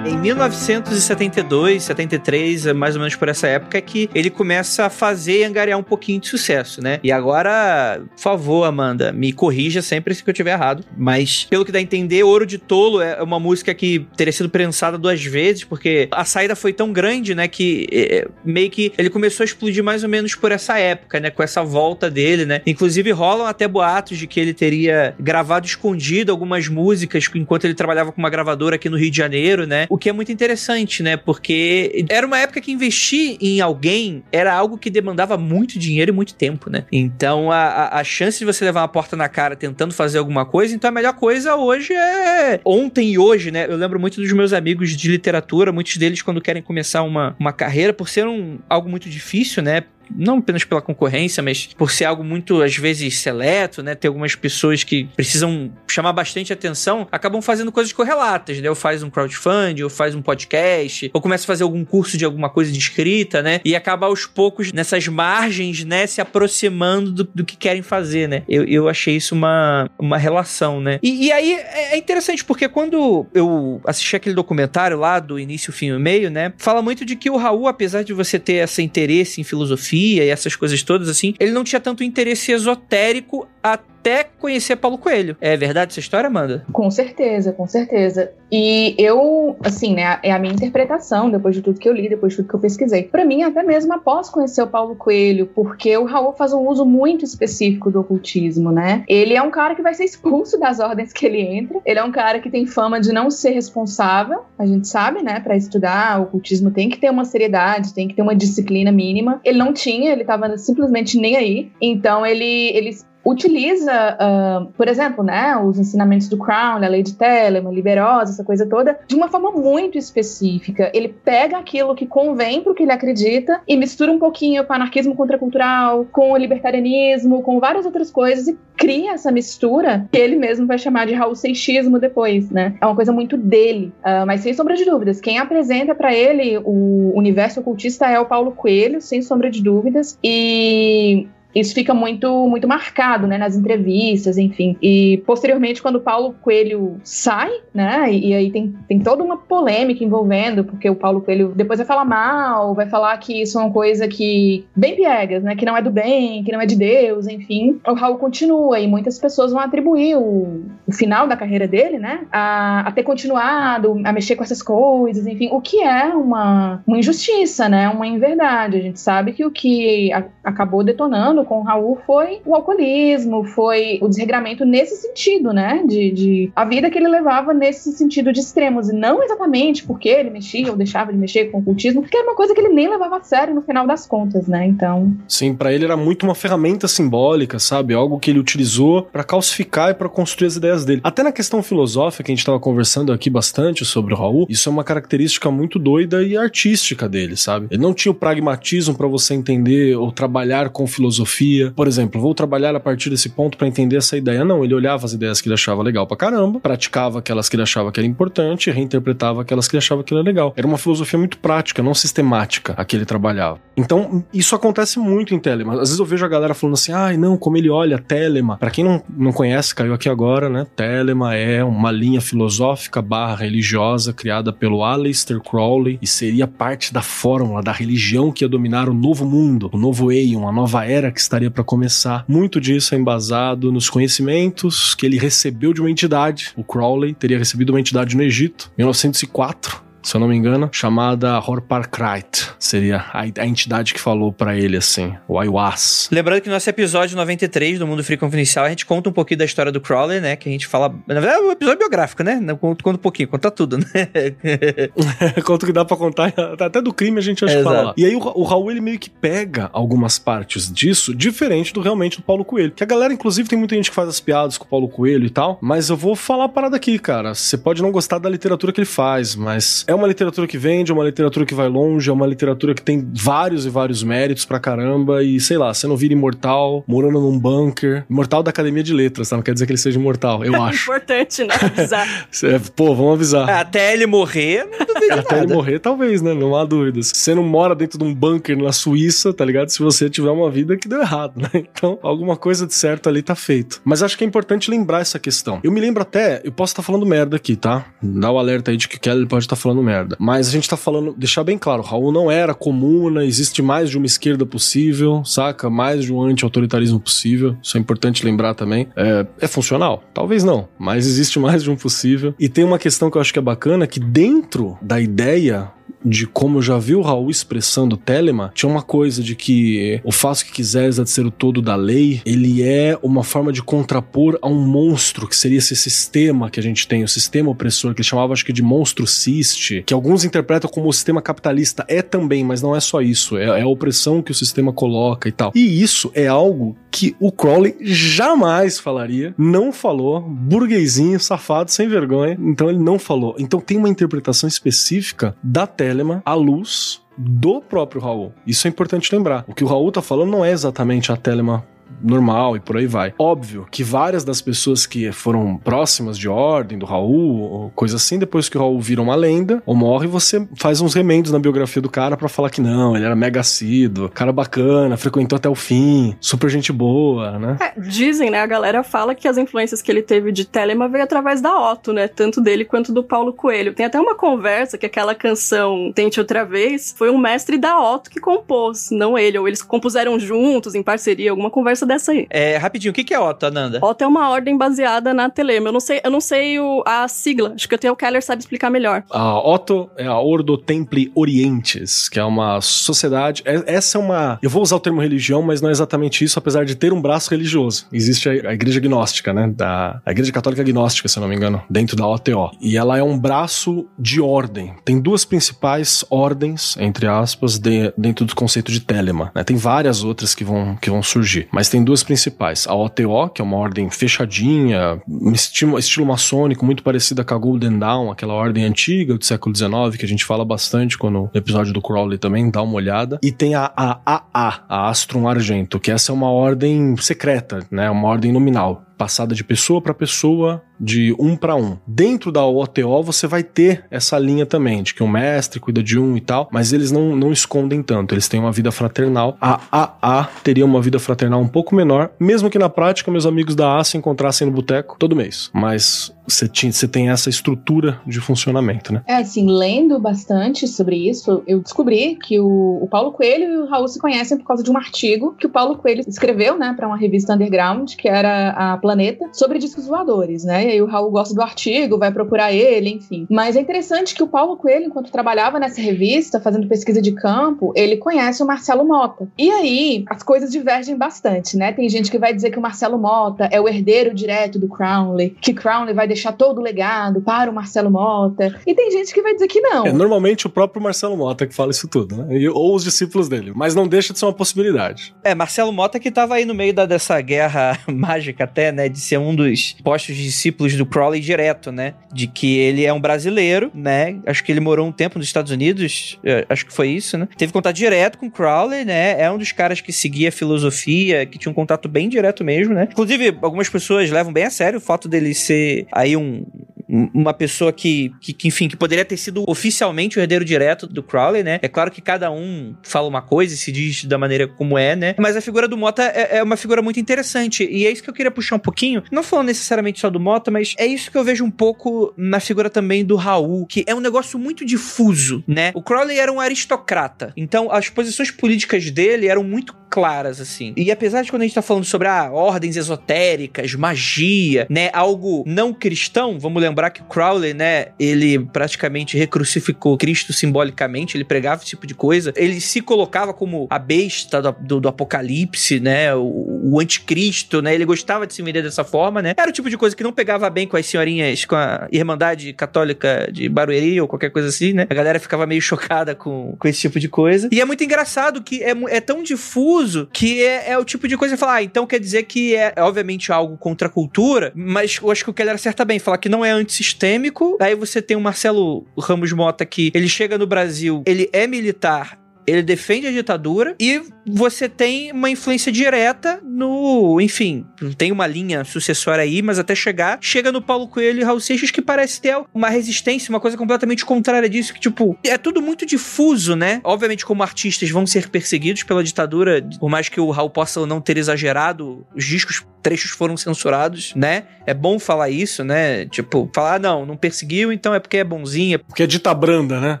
Em 1972, 73, mais ou menos por essa época, é que ele começa a fazer e angariar um pouquinho de sucesso, né? E agora, por favor, Amanda, me corrija sempre se eu tiver errado. Mas, pelo que dá a entender, Ouro de Tolo é uma música que teria sido prensada duas vezes, porque a saída foi tão grande, né? Que é, meio que ele começou a explodir mais ou menos por essa época, né? Com essa volta dele, né? Inclusive, rolam até boatos de que ele teria gravado escondido algumas músicas enquanto ele trabalhava com uma gravadora aqui no Rio de Janeiro, né? O que é muito interessante, né? Porque era uma época que investir em alguém era algo que demandava muito dinheiro e muito tempo, né? Então a, a chance de você levar uma porta na cara tentando fazer alguma coisa, então a melhor coisa hoje é ontem e hoje, né? Eu lembro muito dos meus amigos de literatura, muitos deles quando querem começar uma, uma carreira, por ser um, algo muito difícil, né? Não apenas pela concorrência, mas por ser algo muito, às vezes, seleto, né? Ter algumas pessoas que precisam chamar bastante atenção, acabam fazendo coisas correlatas, né? Ou faz um crowdfunding, ou faz um podcast, ou começa a fazer algum curso de alguma coisa de escrita, né? E acaba aos poucos nessas margens, né? Se aproximando do, do que querem fazer, né? Eu, eu achei isso uma, uma relação, né? E, e aí é, é interessante, porque quando eu assisti aquele documentário lá do início, fim e meio, né? Fala muito de que o Raul, apesar de você ter esse interesse em filosofia, e essas coisas todas, assim, ele não tinha tanto interesse esotérico até conhecer Paulo Coelho. É verdade essa história, Amanda? Com certeza, com certeza. E eu, assim, né, é a minha interpretação, depois de tudo que eu li, depois de tudo que eu pesquisei. Para mim, até mesmo após conhecer o Paulo Coelho, porque o Raul faz um uso muito específico do ocultismo, né? Ele é um cara que vai ser expulso das ordens que ele entra. Ele é um cara que tem fama de não ser responsável. A gente sabe, né, para estudar o ocultismo tem que ter uma seriedade, tem que ter uma disciplina mínima. Ele não tinha, ele tava simplesmente nem aí. Então ele, ele utiliza, uh, por exemplo, né, os ensinamentos do Crown, a lei de Telemann, Liberosa, essa coisa toda, de uma forma muito específica. Ele pega aquilo que convém para o que ele acredita e mistura um pouquinho com o anarquismo contracultural, com o libertarianismo, com várias outras coisas e cria essa mistura que ele mesmo vai chamar de Raul Seixismo depois, né? É uma coisa muito dele, uh, mas sem sombra de dúvidas. Quem apresenta para ele o universo ocultista é o Paulo Coelho, sem sombra de dúvidas. E isso fica muito muito marcado, né, nas entrevistas, enfim. E posteriormente, quando o Paulo Coelho sai, né, e, e, aí tem, tem toda uma polêmica envolvendo, porque o Paulo Coelho depois vai falar mal, vai falar que isso é uma coisa que, bem piegas, né, que não é do bem, que não é de Deus, enfim. O Raul continua e muitas pessoas vão atribuir o, o final da carreira dele, né, a, a, ter continuado, a mexer com essas coisas, enfim, o que é uma, uma injustiça, né, uma inverdade. A gente sabe que o que a, acabou detonando com o Raul foi o alcoolismo, foi o desregramento nesse sentido, né? De, de a vida que ele levava nesse sentido de extremos. E não exatamente porque ele mexia ou deixava de mexer com o ocultismo, porque era uma coisa que ele nem levava a sério no final das contas, né? Então. Sim, para ele era muito uma ferramenta simbólica, sabe? Algo que ele utilizou para calcificar e para construir as ideias dele. Até na questão filosófica, que a gente tava conversando aqui bastante sobre o Raul, isso é uma característica muito doida e artística dele, sabe? Ele não tinha o pragmatismo para você entender ou trabalhar com filosofia filosofia. Por exemplo, vou trabalhar a partir desse ponto para entender essa ideia. Não, ele olhava as ideias que ele achava legal pra caramba, praticava aquelas que ele achava que era importante reinterpretava aquelas que ele achava que era legal. Era uma filosofia muito prática, não sistemática, a que ele trabalhava. Então, isso acontece muito em Telema. Às vezes eu vejo a galera falando assim, ai, ah, não, como ele olha Telema. Para quem não, não conhece, caiu aqui agora, né? Telema é uma linha filosófica barra religiosa criada pelo Aleister Crowley e seria parte da fórmula da religião que ia dominar o novo mundo, o novo Eion, a nova era que estaria para começar. Muito disso é embasado nos conhecimentos que ele recebeu de uma entidade. O Crowley teria recebido uma entidade no Egito, em 1904 se eu não me engano, chamada Horparkrite. Seria a, a entidade que falou para ele assim, o Aiwas. Lembrando que no nosso episódio 93 do Mundo Free Confidencial, a gente conta um pouquinho da história do Crowley, né? Que a gente fala. Na verdade, é um episódio biográfico, né? Conta, conta um pouquinho, conta tudo, né? [LAUGHS] conta o que dá pra contar. [LAUGHS] Até do crime a gente acha que fala lá. E aí o, o Raul, ele meio que pega algumas partes disso, diferente do realmente do Paulo Coelho. Que a galera, inclusive, tem muita gente que faz as piadas com o Paulo Coelho e tal. Mas eu vou falar a parada aqui, cara. Você pode não gostar da literatura que ele faz, mas é uma literatura que vende, é uma literatura que vai longe, é uma literatura que tem vários e vários méritos pra caramba. E sei lá, você não vira imortal, morando num bunker. Imortal da Academia de Letras, tá? Não quer dizer que ele seja imortal, eu [LAUGHS] acho. Importante, né? [LAUGHS] Avisar. Pô, vamos avisar. Até ele morrer, não duvido Até nada. ele morrer, talvez, né? Não há dúvidas. Você não mora dentro de um bunker na Suíça, tá ligado? Se você tiver uma vida que deu errado, né? [LAUGHS] Então, alguma coisa de certo ali tá feito. Mas acho que é importante lembrar essa questão. Eu me lembro até, eu posso estar tá falando merda aqui, tá? Dá o alerta aí de que o Kelly pode estar tá falando merda. Mas a gente tá falando, deixar bem claro, Raul não era comuna, existe mais de uma esquerda possível, saca? Mais de um anti-autoritarismo possível. Isso é importante lembrar também. É, é funcional? Talvez não, mas existe mais de um possível. E tem uma questão que eu acho que é bacana, que dentro da ideia de como eu já vi o Raul expressando Telema, tinha uma coisa de que o faço que quiseres é de ser o todo da lei, ele é uma forma de contrapor a um monstro, que seria esse sistema que a gente tem, o sistema opressor, que ele chamava acho que de monstro ciste, que alguns interpretam como o sistema capitalista, é também, mas não é só isso, é, é a opressão que o sistema coloca e tal. E isso é algo que o Crowley jamais falaria, não falou, burguesinho, safado, sem vergonha, então ele não falou. Então tem uma interpretação específica da Telema à luz do próprio Raul. Isso é importante lembrar. O que o Raul tá falando não é exatamente a Telema normal e por aí vai. Óbvio que várias das pessoas que foram próximas de ordem do Raul, ou coisa assim, depois que o Raul vira uma lenda ou morre, você faz uns remendos na biografia do cara para falar que não, ele era mega assíduo, cara bacana, frequentou até o fim, super gente boa, né? É, dizem, né? A galera fala que as influências que ele teve de Telema veio através da Otto, né? Tanto dele quanto do Paulo Coelho. Tem até uma conversa que aquela canção Tente Outra Vez foi um mestre da Otto que compôs, não ele. Ou eles compuseram juntos, em parceria, alguma conversa dessa aí. É, rapidinho, o que é Otto, Ananda? Otto é uma ordem baseada na Telema. Eu não sei, eu não sei o, a sigla. Acho que até o Keller sabe explicar melhor. A Otto é a Ordo Templi Orientes, que é uma sociedade. é- Essa é uma. Eu vou usar o termo religião, mas não é exatamente isso, apesar de ter um braço religioso. Existe a, a igreja gnóstica, né? Da, a igreja católica gnóstica, se eu não me engano, dentro da OTO. E ela é um braço de ordem. Tem duas principais ordens, entre aspas, de- dentro do conceito de Telema. né? Tem várias outras que vão, que vão surgir, mas tem duas principais. A OTO, que é uma ordem fechadinha, estilo, estilo maçônico, muito parecida com a Golden Dawn, aquela ordem antiga do século XIX, que a gente fala bastante quando no episódio do Crowley também, dá uma olhada. E tem a AAA, a Astrum Argento, que essa é uma ordem secreta, né? Uma ordem nominal passada de pessoa para pessoa, de um para um. Dentro da OTO você vai ter essa linha também, de que um mestre cuida de um e tal, mas eles não, não escondem tanto, eles têm uma vida fraternal. A AA teria uma vida fraternal um pouco menor, mesmo que na prática meus amigos da A se encontrassem no boteco todo mês. Mas você tinha- você tem essa estrutura de funcionamento, né? É, assim, lendo bastante sobre isso, eu descobri que o, o Paulo Coelho e o Raul se conhecem por causa de um artigo que o Paulo Coelho escreveu, né, para uma revista underground, que era a Planeta, sobre discos voadores, né? E aí o Raul gosta do artigo, vai procurar ele, enfim. Mas é interessante que o Paulo Coelho, enquanto trabalhava nessa revista, fazendo pesquisa de campo, ele conhece o Marcelo Mota. E aí, as coisas divergem bastante, né? Tem gente que vai dizer que o Marcelo Mota é o herdeiro direto do Crowley, que Crowley vai deixar todo o legado para o Marcelo Mota. E tem gente que vai dizer que não. É normalmente o próprio Marcelo Mota que fala isso tudo, né? E- ou os discípulos dele. Mas não deixa de ser uma possibilidade. É, Marcelo Mota que tava aí no meio da, dessa guerra [LAUGHS] mágica até, né, de ser um dos postos discípulos do Crowley direto, né? De que ele é um brasileiro, né? Acho que ele morou um tempo nos Estados Unidos, eh, acho que foi isso, né? Teve contato direto com o Crowley, né? É um dos caras que seguia filosofia, que tinha um contato bem direto mesmo, né? Inclusive, algumas pessoas levam bem a sério o fato dele ser aí um, um- uma pessoa que, que, que, enfim, que poderia ter sido oficialmente o herdeiro direto do Crowley, né? É claro que cada um fala uma coisa e se diz da maneira como é, né? Mas a figura do Mota é, é uma figura muito interessante. E é isso que eu queria puxar um pouquinho. Não falando necessariamente só do Mota, mas é isso que eu vejo um pouco na figura também do Raul, que é um negócio muito difuso, né? O Crowley era um aristocrata. Então, as posições políticas dele eram muito claras, assim. E apesar de quando a gente tá falando sobre ah, ordens esotéricas, magia, né, algo não cristão, vamos lembrar que Crowley, né, ele praticamente recrucificou Cristo simbolicamente, ele pregava esse tipo de coisa, ele se colocava como a besta do, do, do apocalipse, né, o, o, anticristo, né, ele gostava de se vender dessa forma, né, era o tipo de coisa que não pegava bem com as senhorinhas, com a Irmandade Católica de Barueri ou qualquer coisa assim, né, a galera ficava meio chocada com, com esse tipo de coisa. E é muito engraçado que é, é tão difuso que é, é o tipo de coisa que falar, ah, então quer dizer que é, é obviamente algo contra a cultura, mas eu acho que o Keller acerta bem, falar que não é antissistêmico. Aí você tem o Marcelo Ramos Mota que ele chega no Brasil, ele é militar, ele defende a ditadura e você tem uma influência direta no. Enfim, tem uma linha sucessória aí, mas até chegar, chega no Paulo Coelho e Raul Seixas que parece ter uma resistência, uma coisa completamente contrária disso, que, tipo, é tudo muito difuso, né? Obviamente, como artistas vão ser perseguidos pela ditadura, por mais que o Raul possa não ter exagerado, os discos trechos foram censurados, né? É bom falar isso, né? Tipo, falar, ah, não, não perseguiu, então é porque é bonzinha. Porque é dita branda, né?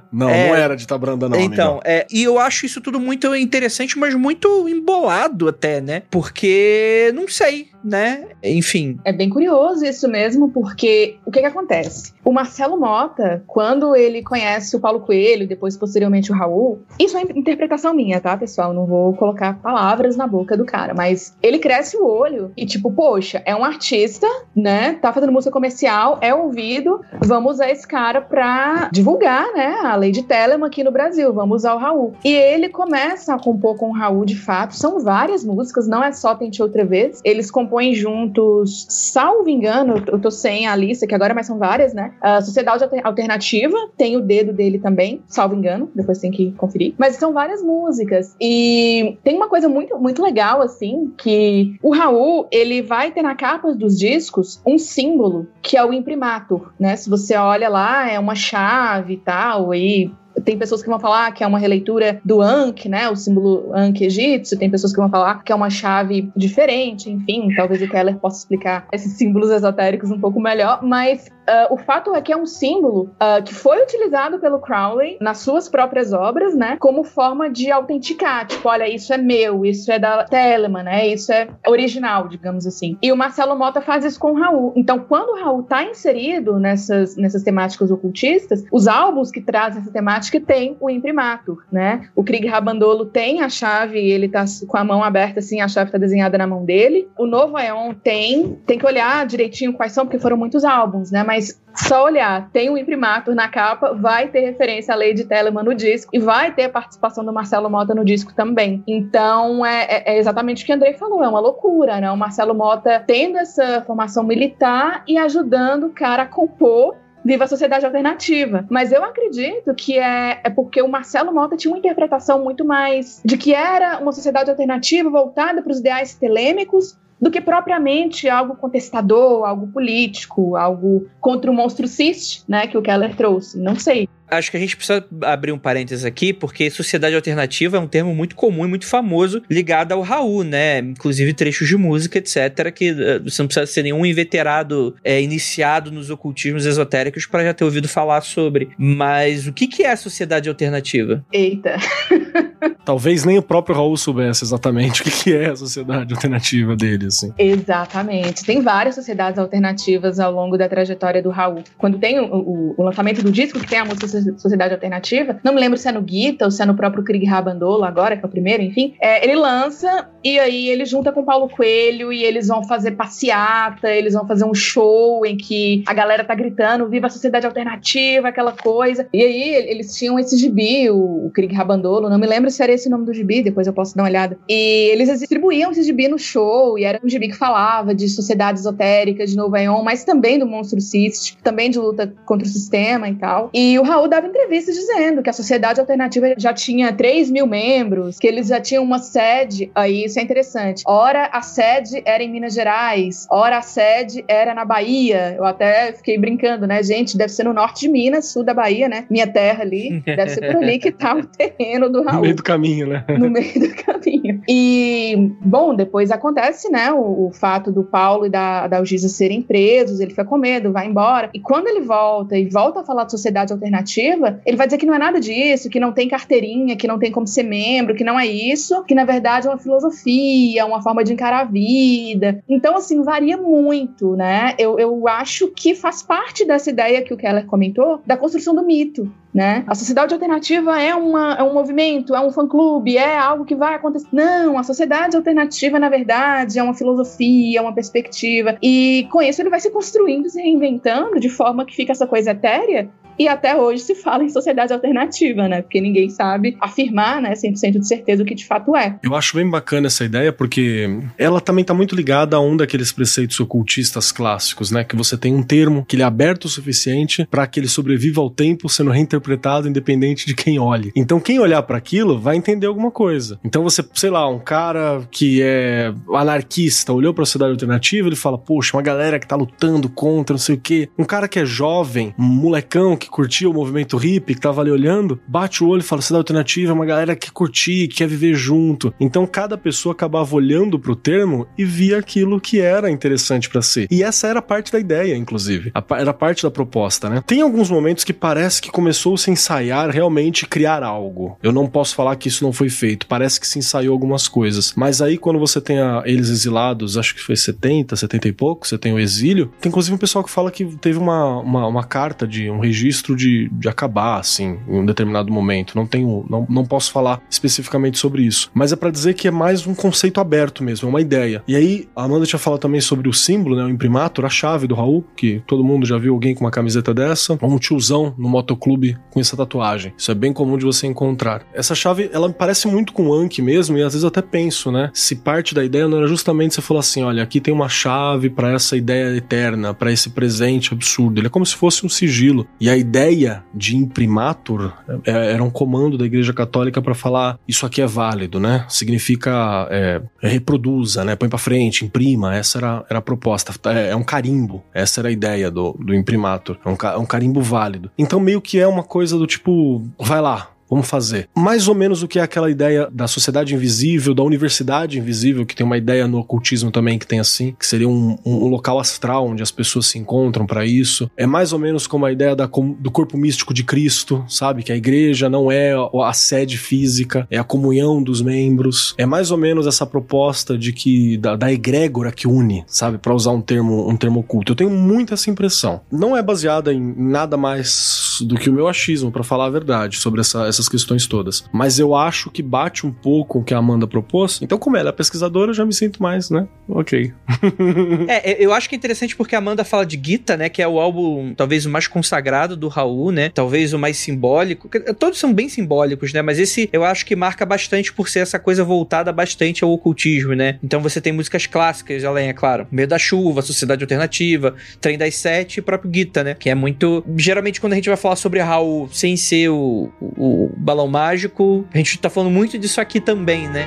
Não, é... não era dita branda, não. Então, é, e eu acho isso tudo muito interessante, mas muito embolado até, né? Porque, não sei, né? Enfim. É bem curioso isso mesmo, porque o que que acontece? O Marcelo Mota, quando ele conhece o Paulo Coelho, depois posteriormente o Raul, isso é interpretação minha, tá, pessoal? Não vou colocar palavras na boca do cara, mas ele cresce o olho e tipo, poxa, é um artista, né? Tá fazendo música comercial, é ouvido, vamos usar esse cara pra divulgar, né? A lei de Telemann aqui no Brasil, vamos usar o Raul. E ele começa a compor com o Raul de fato, são várias músicas, não é só Tente Outra Vez. Eles compõem juntos, salvo engano, eu tô sem a lista, que agora mas são várias, né? A Sociedade Alternativa tem o dedo dele também, salvo engano, depois tem que conferir. Mas são várias músicas. E tem uma coisa muito, muito legal, assim, que o Raul, ele vai ter na capa dos discos um símbolo que é o imprimatur, né? Se você olha lá, é uma chave e tal, e tem pessoas que vão falar que é uma releitura do Ankh, né, o símbolo Ankh egípcio, tem pessoas que vão falar que é uma chave diferente, enfim, talvez o Keller possa explicar esses símbolos esotéricos um pouco melhor, mas Uh, o fato é que é um símbolo uh, que foi utilizado pelo Crowley nas suas próprias obras, né? Como forma de autenticar. Tipo, olha, isso é meu, isso é da Telemann, né? Isso é original, digamos assim. E o Marcelo Mota faz isso com o Raul. Então, quando o Raul tá inserido nessas, nessas temáticas ocultistas, os álbuns que trazem essa temática tem o imprimatur, né? O Krieg Rabandolo tem a chave, ele tá com a mão aberta assim, a chave tá desenhada na mão dele. O Novo Aeon tem, tem que olhar direitinho quais são, porque foram muitos álbuns, né? Mas mas só olhar, tem o imprimatur na capa, vai ter referência à lei de Telemann no disco e vai ter a participação do Marcelo Mota no disco também. Então é, é, é exatamente o que o Andrei falou, é uma loucura, né? O Marcelo Mota tendo essa formação militar e ajudando o cara a compor Viva a Sociedade Alternativa. Mas eu acredito que é, é porque o Marcelo Mota tinha uma interpretação muito mais de que era uma sociedade alternativa voltada para os ideais telêmicos do que propriamente algo contestador, algo político, algo contra o monstro cis, né, que o Keller trouxe. Não sei. Acho que a gente precisa abrir um parênteses aqui, porque sociedade alternativa é um termo muito comum e muito famoso ligado ao Raul, né? Inclusive trechos de música, etc., que uh, você não precisa ser nenhum inveterado é, iniciado nos ocultismos esotéricos para já ter ouvido falar sobre. Mas o que, que é a sociedade alternativa? Eita. [LAUGHS] Talvez nem o próprio Raul soubesse exatamente o que, que é a sociedade alternativa dele, assim. Exatamente. Tem várias sociedades alternativas ao longo da trajetória do Raul. Quando tem o, o, o lançamento do disco, que tem a música Sociedade Alternativa. Não me lembro se é no Gita ou se é no próprio Krieg Rabandolo agora, que é o primeiro, enfim. É, ele lança e aí ele junta com Paulo Coelho e eles vão fazer passeata, eles vão fazer um show em que a galera tá gritando viva a Sociedade Alternativa, aquela coisa. E aí eles tinham esse gibi, o, o Krieg Rabandolo, não me lembro se era esse o nome do gibi, depois eu posso dar uma olhada. E eles distribuíam esse gibi no show e era um gibi que falava de sociedade esotérica, de Nova Ion, mas também do Monstro Cyst, também de luta contra o sistema e tal. E o Raul Dava entrevistas dizendo que a Sociedade Alternativa já tinha 3 mil membros, que eles já tinham uma sede. Aí isso é interessante. Ora a sede era em Minas Gerais, ora a sede era na Bahia. Eu até fiquei brincando, né, gente? Deve ser no norte de Minas, sul da Bahia, né? Minha terra ali. Deve ser por ali que tá o [LAUGHS] terreno do Raul. No meio do caminho, né? No meio do caminho. E, bom, depois acontece, né, o, o fato do Paulo e da, da Algisa serem presos, ele fica com medo, vai embora. E quando ele volta e volta a falar de sociedade alternativa, ele vai dizer que não é nada disso, que não tem carteirinha, que não tem como ser membro, que não é isso, que na verdade é uma filosofia, uma forma de encarar a vida. Então, assim, varia muito, né? Eu, eu acho que faz parte dessa ideia que o Keller comentou, da construção do mito. Né? A sociedade alternativa é, uma, é um movimento, é um fã-clube, é algo que vai acontecer. Não, a sociedade alternativa, na verdade, é uma filosofia, é uma perspectiva. E com isso ele vai se construindo, se reinventando de forma que fica essa coisa etérea e até hoje se fala em sociedade alternativa, né? Porque ninguém sabe afirmar, né, 100% de certeza o que de fato é. Eu acho bem bacana essa ideia, porque ela também está muito ligada a um daqueles preceitos ocultistas clássicos, né? Que você tem um termo que ele é aberto o suficiente para que ele sobreviva ao tempo sendo reinterpretado independente de quem olhe. Então, quem olhar para aquilo vai entender alguma coisa. Então, você, sei lá, um cara que é anarquista olhou para a sociedade alternativa, ele fala: Poxa, uma galera que tá lutando contra, não sei o quê. Um cara que é jovem, um molecão que curtia o movimento hippie, que tava ali olhando, bate o olho e fala: cidade alternativa é uma galera que curtir, que quer viver junto. Então cada pessoa acabava olhando pro termo e via aquilo que era interessante para ser. E essa era parte da ideia, inclusive. Era parte da proposta, né? Tem alguns momentos que parece que começou -se a ensaiar realmente criar algo. Eu não posso falar que isso não foi feito. Parece que se ensaiou algumas coisas. Mas aí quando você tem a, eles exilados, acho que foi 70, 70 e pouco, você tem o exílio. Tem inclusive um pessoal que fala que teve uma, uma, uma carta de um registro de, de acabar, assim, em um determinado momento. Não tenho, não, não posso falar especificamente sobre isso. Mas é para dizer que é mais um conceito aberto mesmo, é uma ideia. E aí, a Amanda tinha falado também sobre o símbolo, né, o imprimatur, a chave do Raul, que todo mundo já viu alguém com uma camiseta dessa, ou um tiozão no motoclube com essa tatuagem. Isso é bem comum de você encontrar. Essa chave, ela me parece muito com o Anki mesmo, e às vezes até penso, né, se parte da ideia não era justamente você falar assim, olha, aqui tem uma chave para essa ideia eterna, para esse presente absurdo. Ele é como se fosse um sigilo. E aí ideia de imprimatur é, era um comando da Igreja Católica para falar isso aqui é válido, né? Significa é, reproduza, né? Põe para frente, imprima. Essa era, era a proposta. É, é, um carimbo. Essa era a ideia do, do imprimatur. É um, é um carimbo válido. Então meio que é uma coisa do tipo, vai lá, Vamos fazer. Mais ou menos o que é aquela ideia da sociedade invisível, da universidade invisível, que tem uma ideia no ocultismo também que tem assim, que seria um, um local astral onde as pessoas se encontram para isso. É mais ou menos como a ideia da, do corpo místico de Cristo, sabe? Que a igreja não é a sede física, é a comunhão dos membros. É mais ou menos essa proposta de que da, da egrégora que une, sabe? Para usar um termo, um termo oculto. Eu tenho muito essa impressão. Não é baseada em nada mais do que o meu achismo, para falar a verdade, sobre essa essas questões todas. Mas eu acho que bate um pouco o que a Amanda propôs. Então, como ela é pesquisadora, eu já me sinto mais, né? Ok. [LAUGHS] é, eu acho que é interessante porque a Amanda fala de Gita, né? Que é o álbum talvez o mais consagrado do Raul, né? Talvez o mais simbólico. Todos são bem simbólicos, né? Mas esse eu acho que marca bastante por ser essa coisa voltada bastante ao ocultismo, né? Então você tem músicas clássicas, além, é claro, Meio da Chuva, Sociedade Alternativa, Trem das Sete e próprio Gita, né? Que é muito. Geralmente, quando a gente vai falar sobre Raul sem ser o, o balão mágico. A gente tá falando muito disso aqui também, né?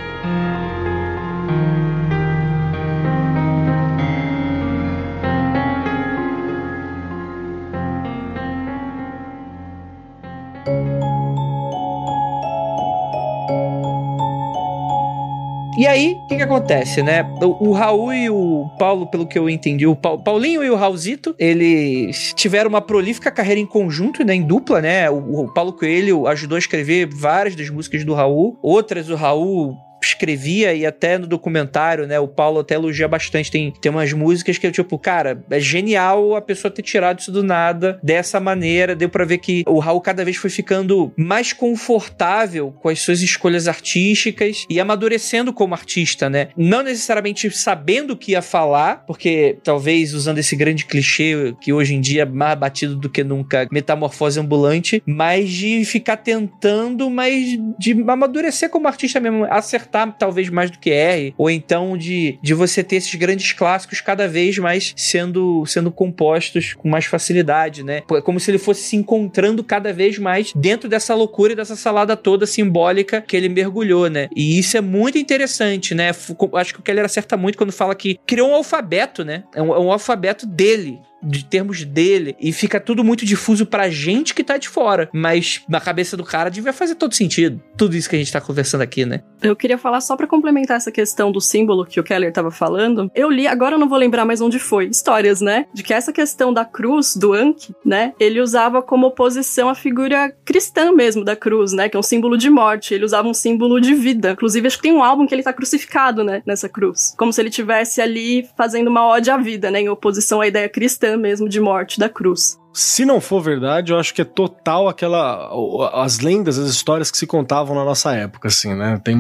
E aí, o que, que acontece, né? O, o, Raul e o Paulo, pelo que eu entendi, o pa Paulinho e o Raulzito, eles tiveram uma prolífica carreira em conjunto, né? Em dupla, né? O, o Paulo Coelho ajudou a escrever várias das músicas do Raul. Outras o Raul escrevia e até no documentário, né, o Paulo até elogia bastante. Tem, tem umas músicas que eu, tipo, cara, é genial a pessoa ter tirado isso do nada dessa maneira. Deu para ver que o Raul cada vez foi ficando mais confortável com as suas escolhas artísticas e amadurecendo como artista, né? Não necessariamente sabendo o que ia falar, porque talvez usando esse grande clichê que hoje em dia é mais batido do que nunca, metamorfose ambulante, mas de ficar tentando, mas de amadurecer como artista mesmo, acertar talvez mais do que R, ou então de, de você ter esses grandes clássicos cada vez mais sendo, sendo compostos com mais facilidade, né? É como se ele fosse se encontrando cada vez mais dentro dessa loucura e dessa salada toda simbólica que ele mergulhou, né? E isso é muito interessante, né? Acho que o Keller acerta muito quando fala que criou um alfabeto, né? É um, é um alfabeto dele, de termos dele, e fica tudo muito difuso pra gente que tá de fora. Mas na cabeça do cara devia fazer todo sentido. Tudo isso que a gente tá conversando aqui, né? Eu queria falar só para complementar essa questão do símbolo que o Keller tava falando. Eu li, agora eu não vou lembrar mais onde foi, histórias, né? De que essa questão da cruz, do Anki, né? Ele usava como oposição a figura cristã mesmo da cruz, né? Que é um símbolo de morte. Ele usava um símbolo de vida. Inclusive, acho que tem um álbum que ele tá crucificado, né? Nessa cruz. Como se ele tivesse ali fazendo uma ode à vida, né? Em oposição à ideia cristã mesmo de morte da cruz. Se não for verdade, eu acho que é total aquela. As lendas, as histórias que se contavam na nossa época, assim, né? Tem,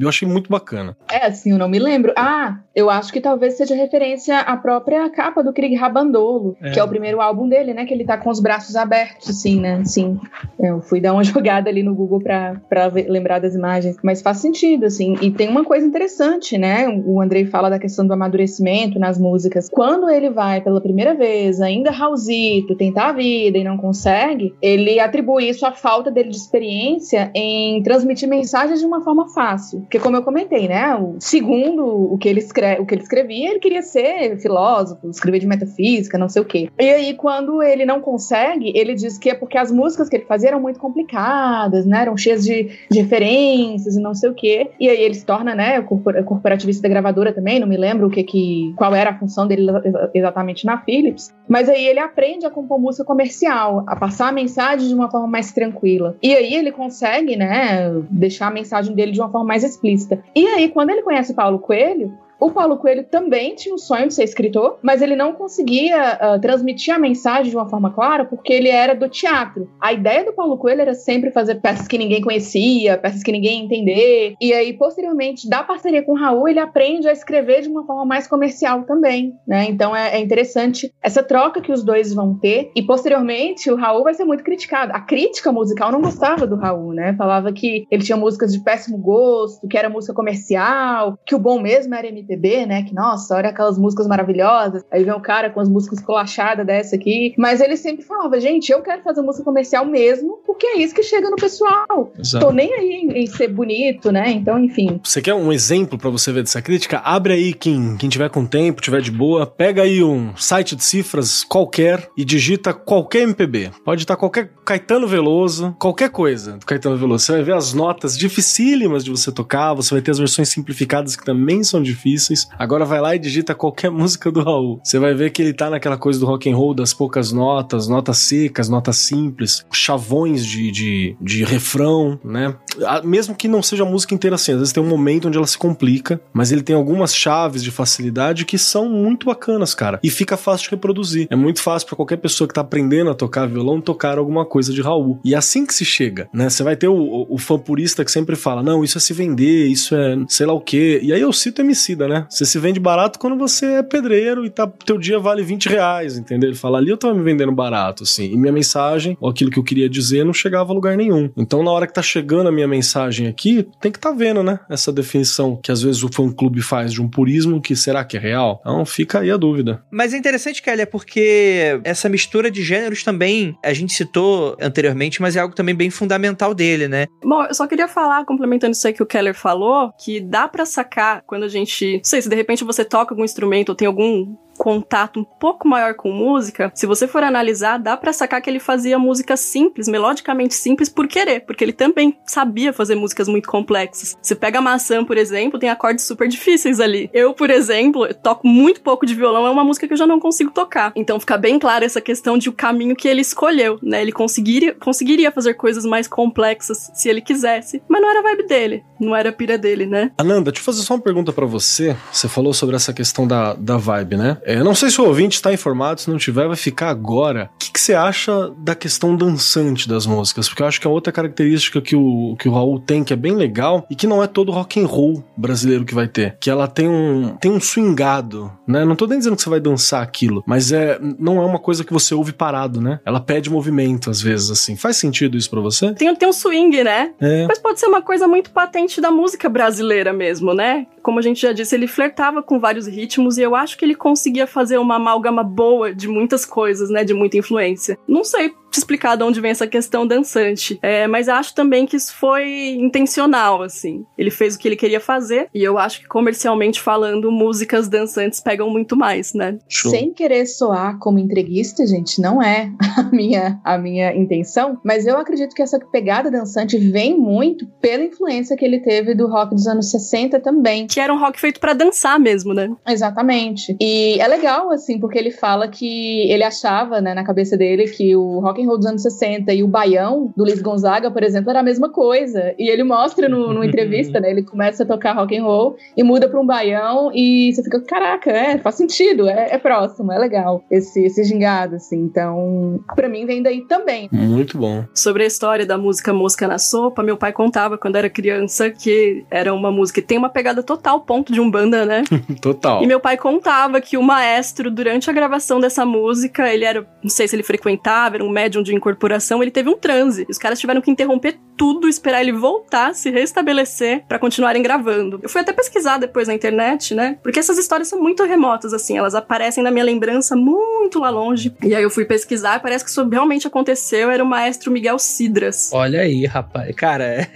eu achei muito bacana. É, assim, eu não me lembro. Ah, eu acho que talvez seja referência à própria capa do Krieg Rabandolo, é. que é o primeiro álbum dele, né? Que ele tá com os braços abertos, assim, né? Sim. Eu fui dar uma [LAUGHS] jogada ali no Google pra, pra lembrar das imagens. Mas faz sentido, assim. E tem uma coisa interessante, né? O Andrei fala da questão do amadurecimento nas músicas. Quando ele vai pela primeira vez, ainda Raulzito, tem tentar a vida e não consegue, ele atribui isso à falta dele de experiência em transmitir mensagens de uma forma fácil. Porque, como eu comentei, né? O, segundo o que ele, escreve, o que ele escrevia, ele queria ser filósofo, escrever de metafísica, não sei o quê. E aí, quando ele não consegue, ele diz que é porque as músicas que ele fazia eram muito complicadas, né? Eram cheias de, de referências e não sei o quê. E aí ele se torna, né, corporativista da gravadora também, não me lembro o que que qual era a função dele exatamente na Philips. Mas aí ele aprende a compor música comercial, a passar a mensagem de uma forma mais tranquila. E aí ele consegue, né, deixar a mensagem dele de uma forma mais explícita. E aí, quando ele conhece Paulo Coelho, o Paulo Coelho também tinha o sonho de ser escritor, mas ele não conseguia uh, transmitir a mensagem de uma forma clara porque ele era do teatro. A ideia do Paulo Coelho era sempre fazer peças que ninguém conhecia, peças que ninguém ia entender. E aí, posteriormente, da parceria com o Raul, ele aprende a escrever de uma forma mais comercial também, né? Então é, é interessante essa troca que os dois vão ter. E posteriormente, o Raul vai ser muito criticado. A crítica musical não gostava do Raul, né? Falava que ele tinha músicas de péssimo gosto, que era música comercial, que o bom mesmo era MPB MPB, né? Que, nossa, olha aquelas músicas maravilhosas. Aí vem um cara com as músicas colachadas dessa aqui. Mas ele sempre falava, gente, eu quero fazer música comercial mesmo, porque é isso que chega no pessoal. Exato. Tô nem aí em, em, ser bonito, né? Então, enfim. Você quer um exemplo para você ver dessa crítica? Abre aí, quem, quem tiver com tempo, tiver de boa, pega aí um site de cifras qualquer e digita qualquer MPB. Pode estar qualquer Caetano Veloso, qualquer coisa do Caetano Veloso. Você vai ver as notas dificílimas de você tocar, você vai ter as versões simplificadas que também são difíceis difíceis. Agora vai lá e digita qualquer [LAUGHS] música do Raul. Você vai ver que ele tá naquela coisa do rock and roll das poucas notas, notas secas, notas simples, chavões de, de, de refrão, né? Mesmo que não seja a música inteira assim, às vezes tem um momento onde ela se complica, mas ele tem algumas chaves de facilidade que são muito bacanas, cara. E fica fácil de reproduzir. É muito fácil para qualquer pessoa que tá aprendendo a tocar violão tocar alguma coisa de Raul. E é assim que se chega, né? Você vai ter o, o, o fã purista que sempre fala: não, isso é se vender, isso é sei lá o quê. E aí eu cito MC da né? Você se vende barato quando você é pedreiro e tá, teu dia vale 20 reais, entendeu? Ele fala, ali eu tava me vendendo barato, assim, e minha mensagem, ou aquilo que eu queria dizer, não chegava a lugar nenhum. Então, na hora que tá chegando a minha mensagem aqui, tem que tá vendo, né? Essa definição que às vezes o fã-clube faz de um purismo que será que é real? Então, fica aí a dúvida. Mas é interessante, Kelly, é porque essa mistura de gêneros também, a gente citou anteriormente, mas é algo também bem fundamental dele, né? Bom, eu só queria falar, complementando isso aí que o Keller falou, que dá para sacar quando a gente sei, se de repente você toca algum instrumento ou tem algum contato um pouco maior com música, se você for analisar, dá para sacar que ele fazia música simples, melodicamente simples por querer, porque ele também sabia fazer músicas muito complexas. Você pega a maçã, por exemplo, tem acordes super difíceis ali. Eu, por exemplo, toco muito pouco de violão, é uma música que eu já não consigo tocar. Então fica bem clara essa questão de o caminho que ele escolheu, né? Ele conseguiria, conseguiria fazer coisas mais complexas se ele quisesse, mas não era a vibe dele, não era a pira dele, né? Ananda, deixa eu fazer só uma pergunta para você. Você falou sobre essa questão da, da vibe, né? É, não sei se o ouvinte está informado, se não tiver, vai ficar agora. O que, que, você acha da questão dançante das músicas? Porque eu acho que é outra característica que o, que o Raul tem, que é bem legal, e que não é todo rock and roll brasileiro que vai ter. Que ela tem um, tem um swingado, né? Não tô nem dizendo que você vai dançar aquilo, mas é, não é uma coisa que você ouve parado, né? Ela pede movimento, às vezes, assim. Faz sentido isso para você? Tem, tem um swing, né? É. Mas pode ser uma coisa muito patente da música brasileira mesmo, né? Como a gente já disse, ele flertava com vários ritmos e eu acho que ele conseguia fazer uma amálgama boa de muitas coisas, né? De muita influência. Não sei te explicar de onde vem essa questão dançante. É, mas acho também que isso foi intencional, assim. Ele fez o que ele queria fazer, e eu acho que comercialmente falando, músicas dançantes pegam muito mais, né? Show. Sem querer soar como entreguista, gente, não é [LAUGHS] a minha, a minha intenção, mas eu acredito que essa pegada dançante vem muito pela influência que ele teve do rock dos anos 60 também. Que era um rock feito para dançar mesmo, né? Exatamente. E é legal, assim, porque ele fala que ele achava, né, na cabeça dele, que o rock and roll dos anos 60 e o baião do Luiz Gonzaga, por exemplo, era a mesma coisa. E ele mostra no, numa [LAUGHS] entrevista, né, ele começa a tocar rock and roll e muda para um baião e você fica, caraca, é, faz sentido, é, é próximo, é legal esse, esse gingado, assim. Então, para mim vem daí também. Muito bom. Sobre a história da música Mosca na Sopa, meu pai contava quando era criança que era uma música que tem uma pegada total ponto de umbanda, né? [LAUGHS] total. E meu pai contava que o maestro, durante a gravação dessa música, ele era, não sei se ele frequentava, era um médium de incorporação, ele teve um transe. Os caras tiveram que interromper tudo, esperar ele voltar, se restabelecer para continuarem gravando. Eu fui até pesquisar depois na internet, né? Porque essas histórias são muito remotas, assim, elas aparecem na minha lembrança muito lá longe. E aí eu fui pesquisar e parece que isso realmente aconteceu, era o maestro Miguel Cidras. Olha aí, rapaz. Cara.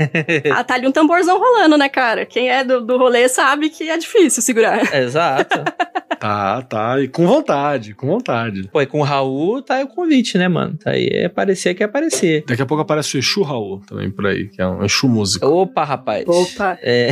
ah, tá ali um tamborzão rolando, né, cara? Quem é do, do rolê sabe que é difícil segurar. Exato. [LAUGHS] tá, tá. E com vontade, com vontade. Pô, e com o Raul tá aí o convite, né, mano? Tá aí é aparecer que é aparecer. Daqui a pouco aparece o Exu Raul também por aí, que é um Exu músico. Opa, rapaz. Opa. É.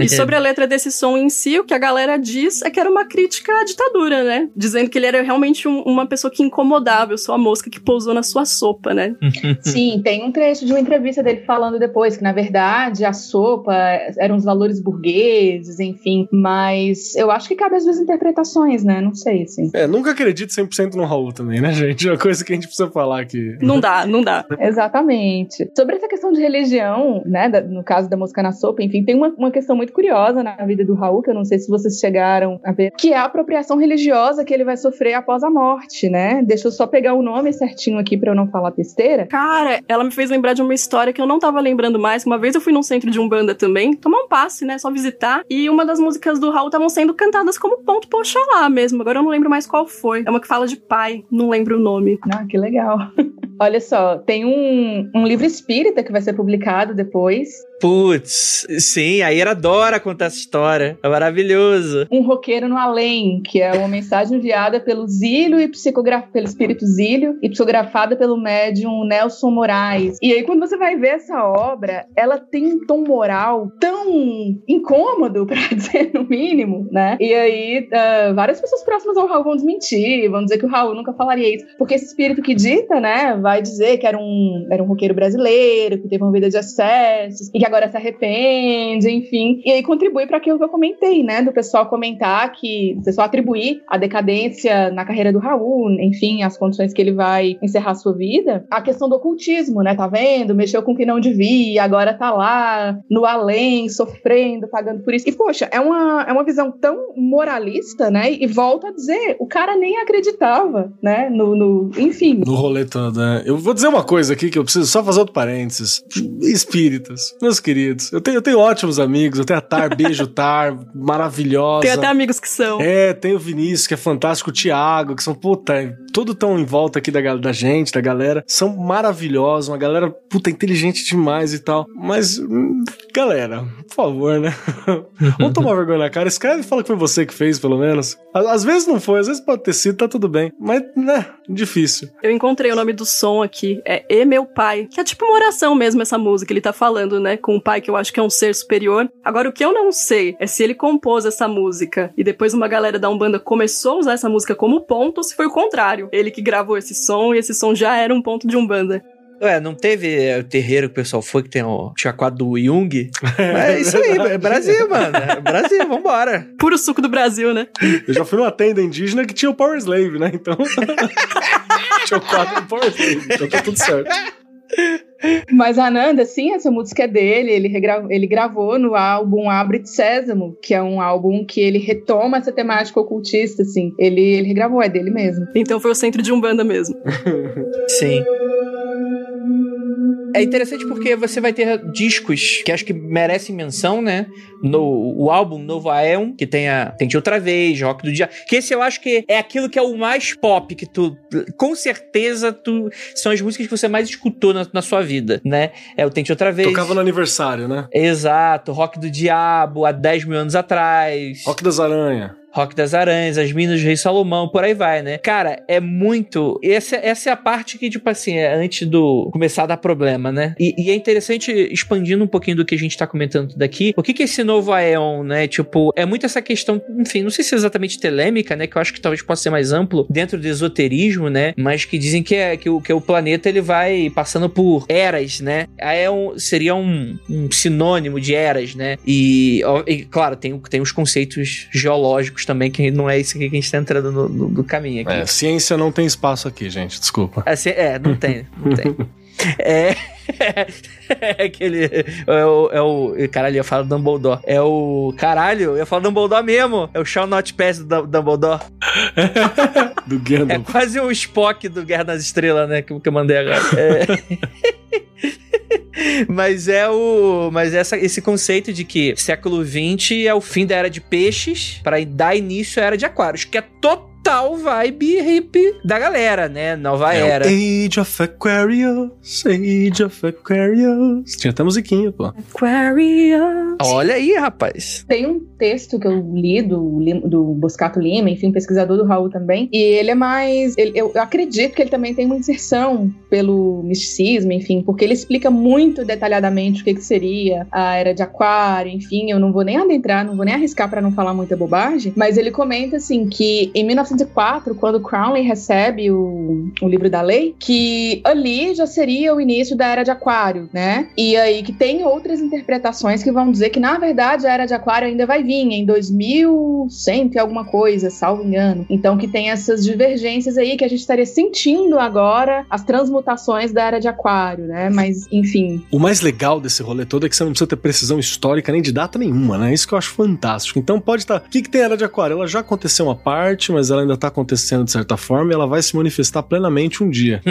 e sobre a letra desse som em si, o que a galera diz é que era uma crítica à ditadura, né? Dizendo que ele era realmente um, uma pessoa que incomodava, eu sou a mosca que pousou na sua sopa, né? [LAUGHS] Sim, tem um trecho de uma entrevista dele falando depois que, na verdade, a sopa eram os valores burgueses, enfim, mas eu acho que cabe às vezes interpretações, né? Não sei, assim. É, nunca acredito 100% no Raul também, né, gente? É uma coisa que a gente precisa falar aqui. Não dá, não dá. [LAUGHS] Exatamente. Sobre essa questão de religião, né, da, no caso da música na sopa, enfim, tem uma, uma questão muito curiosa na vida do Raul, que eu não sei se vocês chegaram a ver, que é a apropriação religiosa que ele vai sofrer após a morte, né? Deixa eu só pegar o nome certinho aqui para eu não falar besteira. Cara, ela me fez lembrar de uma história que eu não tava lembrando mais. Uma vez eu fui num centro de Umbanda também, tomar um passe, né, só visitar, e uma das músicas do Raul estavam sendo cantadas como ponto pra Oxalá mesmo. Agora eu não lembro mais qual foi. É uma que fala de pai, não lembro o nome. Ah, que legal. Olha só, tem um, um livro espírita que vai ser publicado depois, Putz, sim, a Ira adora contar essa história. É maravilhoso. Um roqueiro no além, que é uma mensagem enviada pelo Zílio e psicografada pelo espírito Zílio e psicografada pelo médium Nelson Moraes. E aí, quando você vai ver essa obra, ela tem um tom moral tão incômodo, [LAUGHS] para dizer no mínimo, né? E aí, uh, várias pessoas próximas ao Raul vão desmentir, vão dizer que o Raul nunca falaria isso, porque esse espírito que dita, né, vai dizer que era um, era um roqueiro brasileiro, que teve uma vida de excessos, e que agora se arrepende, enfim. E aí contribui para aquilo que eu comentei, né? Do pessoal comentar que, o pessoal atribuir a decadência na carreira do Raul, enfim, as condições que ele vai encerrar a sua vida, a questão do ocultismo, né? Tá vendo? Mexeu com o que não devia, agora tá lá no além, sofrendo, pagando por isso. E, poxa, é uma, é uma visão tão moralista, né? E volta a dizer, o cara nem acreditava, né? No, no enfim. No rolê todo, né? Eu vou dizer uma coisa aqui que eu preciso só fazer outro parênteses. Espíritas, meus queridos, eu tenho, eu tenho ótimos amigos, eu tenho a Tar, beijo Tar, maravilhosa. Tem até amigos que são. É, tem o Vinícius, que é fantástico, o Thiago, que são, puta, tudo tão em volta aqui da, da gente, da galera. São maravilhosos, uma galera, puta, inteligente demais e tal. Mas, hum, galera, por favor, né? [LAUGHS] Vamos tomar vergonha na cara. Escreve e fala que foi você que fez, pelo menos. Às vezes não foi, às vezes pode ter sido, tá tudo bem. Mas, né, difícil. Eu encontrei o nome do som aqui, é E Meu Pai, que é tipo uma oração mesmo essa música, ele tá falando, né, com o pai que eu acho que é um ser superior. Agora, o que eu não sei é se ele compôs essa música e depois uma galera da Umbanda começou a usar essa música como ponto ou se foi o contrário. Ele que gravou esse som e esse som já era um ponto de Umbanda. Ué, não teve o terreiro que o pessoal foi que tem o chacoalho do Jung? É isso aí, é Brasil, mano. É Brasil, vambora. Puro suco do Brasil, né? Eu já fui numa tenda indígena que tinha o Power Slave, né? Então. [LAUGHS] tinha o quadro do Power Slave, então tá tudo certo. Mas Ananda, sim, essa música é dele. Ele, ele gravou no álbum Abre de Sésamo, que é um álbum que ele retoma essa temática ocultista, assim. Ele, ele regravou, é dele mesmo. Então foi o centro de Umbanda mesmo. [LAUGHS] sim. É interessante porque você vai ter discos que acho que merecem menção, né? No, o álbum Novo Aeon, que tem a Tente Outra Vez, Rock do Dia. Que esse eu acho que é aquilo que é o mais pop, que tu, com certeza, tu são as músicas que você mais escutou na, na sua vida, né? É o Tente Outra Vez. Tocava no aniversário, né? Exato, Rock do Diabo, há 10 mil anos atrás. Rock das Aranhas. Rock das Aranhas, As Minas do Rei Salomão, por aí vai, né? Cara, é muito. Essa, essa é a parte que, tipo assim, é antes do começar a dar problema, né? E, e é interessante, expandindo um pouquinho do que a gente tá comentando daqui, o que que esse novo Aeon, né? Tipo, é muito essa questão, enfim, não sei se é exatamente telêmica, né? Que eu acho que talvez possa ser mais amplo dentro do esoterismo, né? Mas que dizem que, é, que, o, que o planeta ele vai passando por eras, né? Aeon seria um, um sinônimo de eras, né? E, ó, e, claro, tem, tem os conceitos geológicos também, que não é isso que a gente tá entrando no, no, no caminho aqui. É, ciência não tem espaço aqui, gente, desculpa. Assim, é, não tem, não tem. [LAUGHS] É. [LAUGHS] é aquele. É o, é o. Caralho, eu falo Dumbledore. É o. Caralho, eu falo Dumbledore mesmo. É o Shall Not Pass do Dumbledore. [LAUGHS] do Gandalf. É quase o Spock do Guerra nas Estrelas, né? Que, que eu mandei agora. É. [LAUGHS] Mas é o. Mas essa, esse conceito de que século XX é o fim da era de peixes para dar início à era de aquários, que é total vibe hippie da galera, né? Nova É era. Age of Aquarius, Age of Aquarius. Tinha até musiquinha, pô. Aquarius. Olha aí, rapaz. Tem um texto que eu li do, do Boscato Lima, enfim, pesquisador do Raul também, e ele é mais. ele- eu, eu acredito que ele também tem uma inserção pelo misticismo, enfim, porque ele explica muito detalhadamente o que, que seria a era de Aquário, enfim, eu não vou nem adentrar, não vou nem arriscar para não falar muita bobagem, mas ele comenta assim que em 1904, quando Crowley recebe o, o livro da lei, que ali já seria o início da era de Aquário, né? E aí que tem outras interpretações que vão dizer que na verdade a era de Aquário ainda vai vir em 2100 e alguma coisa, salvo engano. Então que tem essas divergências aí que a gente estaria sentindo agora as transmutações da era de Aquário, né? Mas enfim, O mais legal desse rolê todo é que você não precisa ter precisão histórica nem de data nenhuma, né? Isso que eu acho fantástico. Então pode estar. O que, que tem a era de Aquário? Ela já aconteceu uma parte, mas ela ainda tá acontecendo de certa forma e ela vai se manifestar plenamente um dia.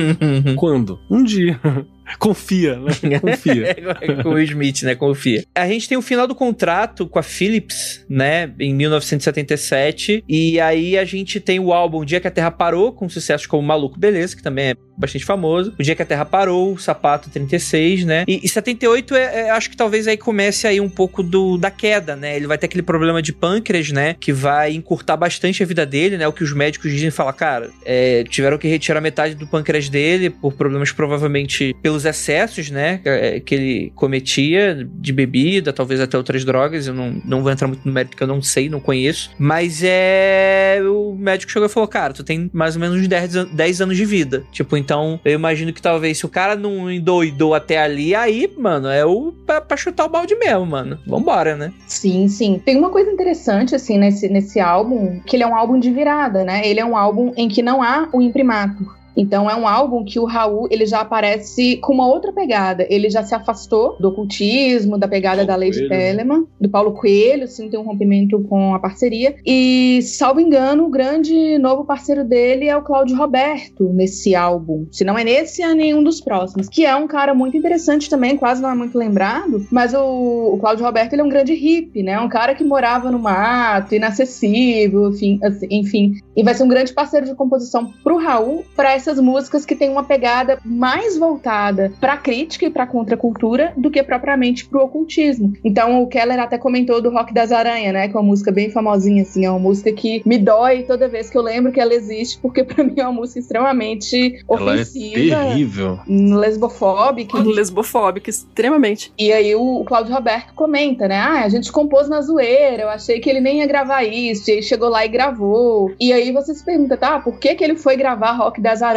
Quando? Um dia. [LAUGHS] Confia, né? Confia. [LAUGHS] É, com o Smith, né? Confia. A gente tem o final do contrato com a Philips, né? Em 1977. E aí a gente tem o álbum O Dia que a Terra Parou, com sucessos como Maluco Beleza, que também é bastante famoso. O Dia que a Terra Parou, o Sapato 36, né? E, e 78 é, é, acho que talvez aí comece aí um pouco do, da queda, né? Ele vai ter aquele problema de pâncreas, né? Que vai encurtar bastante a vida dele, né? O que os médicos dizem fala, cara, é, tiveram que retirar metade do pâncreas dele por problemas provavelmente pelos excessos, né? é, Que ele cometia de bebida, talvez até outras drogas. Eu não, não vou entrar muito no mérito que eu não sei, não conheço. Mas é. O médico chegou e falou, cara, tu tem mais ou menos uns 10, an- 10 anos de vida. Tipo, então eu imagino que talvez se o cara não endoidou até ali, aí, mano, é o pra, pra chutar o balde mesmo, mano. Vambora, né? Sim, sim. Tem uma coisa interessante, assim, nesse, nesse álbum, que ele é um álbum de virada, né? Ele é um álbum em que não há o imprimatur. Então é um álbum que o Raul ele já aparece com uma outra pegada. Ele já se afastou do ocultismo, da pegada Paulo da lei de Coelho. Telemann, do Paulo Coelho, sim, tem um rompimento com a parceria. E, salvo engano, o grande novo parceiro dele é o Cláudio Roberto nesse álbum. Se não é nesse, é nenhum dos próximos. Que é um cara muito interessante também, quase não é muito lembrado. Mas o, o Cláudio Roberto ele é um grande hippie, né? Um cara que morava no mato, inacessível, enfim, assim, enfim. E vai ser um grande parceiro de composição pro Raul para essas músicas que tem uma pegada mais voltada pra crítica e pra contracultura do que propriamente pro ocultismo. Então o Keller até comentou do Rock das Aranhas, né? Que é uma música bem famosinha, assim. É uma música que me dói toda vez que eu lembro que ela existe, porque pra mim é uma música extremamente Ela é ofensiva. terrível. Lesbofóbica, Lesbofóbica, extremamente. e aí o, o Cláudio Roberto comenta, né? Ah, a gente compôs na zoeira, eu achei que ele nem ia gravar isso, e aí chegou lá e gravou. E aí você se pergunta, tá, por que, que ele foi gravar Rock das Aranhas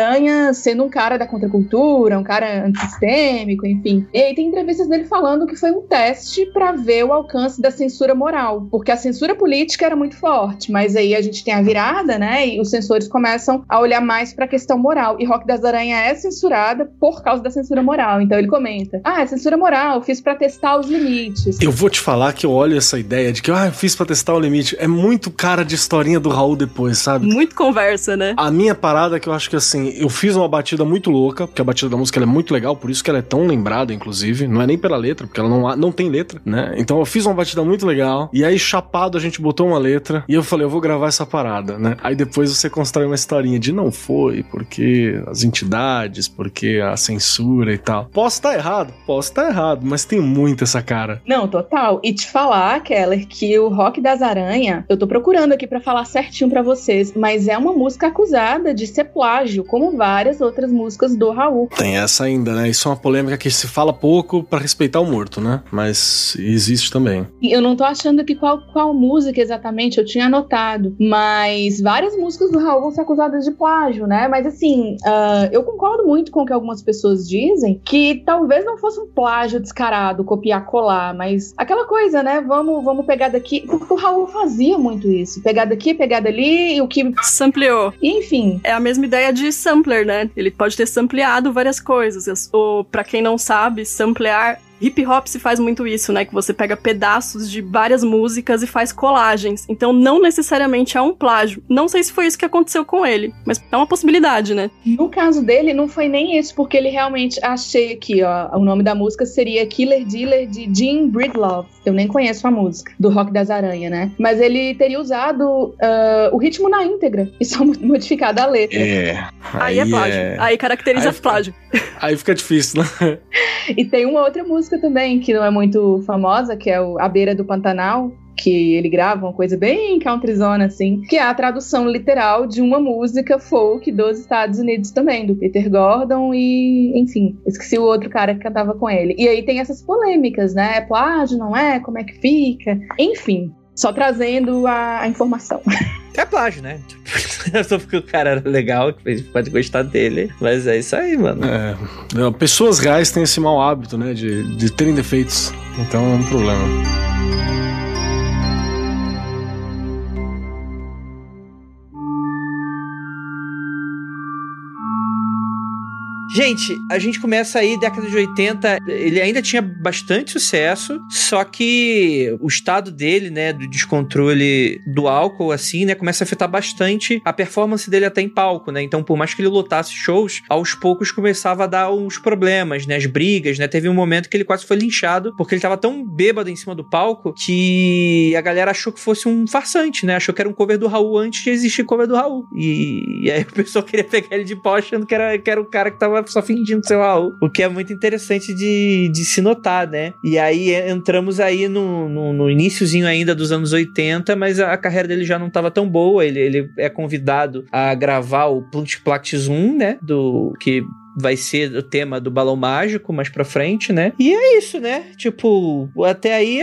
sendo um cara da contracultura, um cara antissistêmico, enfim. E aí tem entrevistas dele falando que foi um teste pra ver o alcance da censura moral, porque a censura política era muito forte, mas aí a gente tem a virada, né? E os censores começam a olhar mais pra questão moral. E Rock das Aranhas é censurada por causa da censura moral. Então ele comenta: Ah, é censura moral, fiz pra testar os limites. Eu vou te falar que eu olho essa ideia de que ah, eu fiz pra testar o limite. É muito cara de historinha do Raul depois, sabe? Muito conversa, né? A minha parada é que eu acho que assim, eu fiz uma batida muito louca, porque a batida da música é muito legal, por isso que ela é tão lembrada, inclusive. Não é nem pela letra, porque ela não, não tem letra, né? Então eu fiz uma batida muito legal. E aí, chapado, a gente botou uma letra. E eu falei, eu vou gravar essa parada, né? Aí depois você constrói uma historinha de não foi, porque as entidades, porque a censura e tal. Posso estar errado? Posso estar errado, mas tem muito essa cara. Não, total. E te falar, Keller, que o Rock das Aranha, eu tô procurando aqui para falar certinho para vocês, mas é uma música acusada de ser plágio, como várias outras músicas do Raul. Tem essa ainda, né? Isso é uma polêmica que se fala pouco para respeitar o morto, né? Mas existe também. Eu não tô achando que qual, qual música exatamente eu tinha anotado, mas várias músicas do Raul vão ser acusadas de plágio, né? Mas assim, uh, eu concordo muito com o que algumas pessoas dizem, que talvez não fosse um plágio descarado, copiar, colar, mas aquela coisa, né? Vamos, vamos pegar daqui. Porque o Raul fazia muito isso. Pegar daqui, pegar dali, e o que. Sampleou. Enfim. É a mesma ideia de sampler, né? Ele pode ter sampleado várias coisas. Ou, para quem não sabe, samplear Hip hop se faz muito isso, né? Que você pega pedaços de várias músicas e faz colagens. Então não necessariamente é um plágio. Não sei se foi isso que aconteceu com ele, mas é uma possibilidade, né? No caso dele, não foi nem isso, porque ele realmente achei aqui, ó. O nome da música seria Killer Dealer de Jim Breedlove. Eu nem conheço a música, do Rock das Aranhas, né? Mas ele teria usado uh, o ritmo na íntegra e só [LAUGHS] modificado a letra. É. Aí, é aí é plágio. É... Aí caracteriza aí fica... plágio. Aí fica difícil, né? [LAUGHS] e tem uma outra música também, que não é muito famosa, que é o A Beira do Pantanal, que ele grava uma coisa bem countryzona, assim, que é a tradução literal de uma música folk dos Estados Unidos também, do Peter Gordon e, enfim, esqueci o outro cara que cantava com ele. E aí tem essas polêmicas, né? É plágio, não é? Como é que fica? Enfim, só trazendo a, a informação. [LAUGHS] É plágio, né? [LAUGHS] Só porque o cara era legal, que a gente pode gostar dele. Mas é isso aí, mano. É. Pessoas reais têm esse mau hábito, né? De, de terem defeitos. Então é um problema. Gente, a gente começa aí, década de 80, ele ainda tinha bastante sucesso, só que o estado dele, né, do descontrole do álcool, assim, né, começa a afetar bastante a performance dele até em palco, né? Então, por mais que ele lotasse shows, aos poucos começava a dar uns problemas, né, as brigas, né? Teve um momento que ele quase foi linchado, porque ele tava tão bêbado em cima do palco que a galera achou que fosse um farsante, né? Achou que era um cover do Raul antes de existir cover do Raul. E, e aí o pessoal queria pegar ele de pau achando que era, que era o cara que tava só fingindo ser o Raul. O que é muito interessante de, de se notar, né? E aí entramos aí no, no, no iníciozinho ainda dos anos 80, mas a, carreira dele já não estava tão boa. Ele, ele é convidado a gravar o Plunct Plact 1, né? Do que vai ser o tema do balão mágico mais pra frente, né? E é isso, né? Tipo, até aí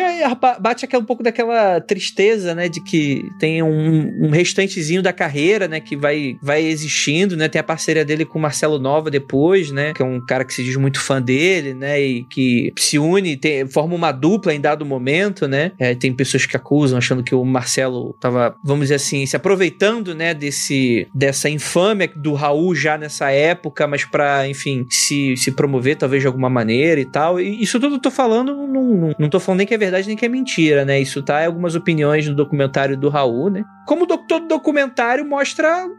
bate aqui um pouco daquela tristeza, né? De que tem um, um restantezinho da carreira, né? Que vai, vai existindo, né? Tem a parceria dele com o Marcelo Nova depois, né? Que é um cara que se diz muito fã dele, né? E que se une, tem, forma uma dupla em dado momento, né? É, tem pessoas que acusam, achando que o Marcelo tava, vamos dizer assim, se aproveitando, né? Desse, dessa infâmia do Raul já nessa época, mas pra enfim, se, se promover talvez de alguma maneira e tal. E isso tudo eu tô falando, não, não, não tô falando nem que é verdade nem que é mentira, né? Isso tá em algumas opiniões no documentário do Raul, né? Como do, todo documentário mostra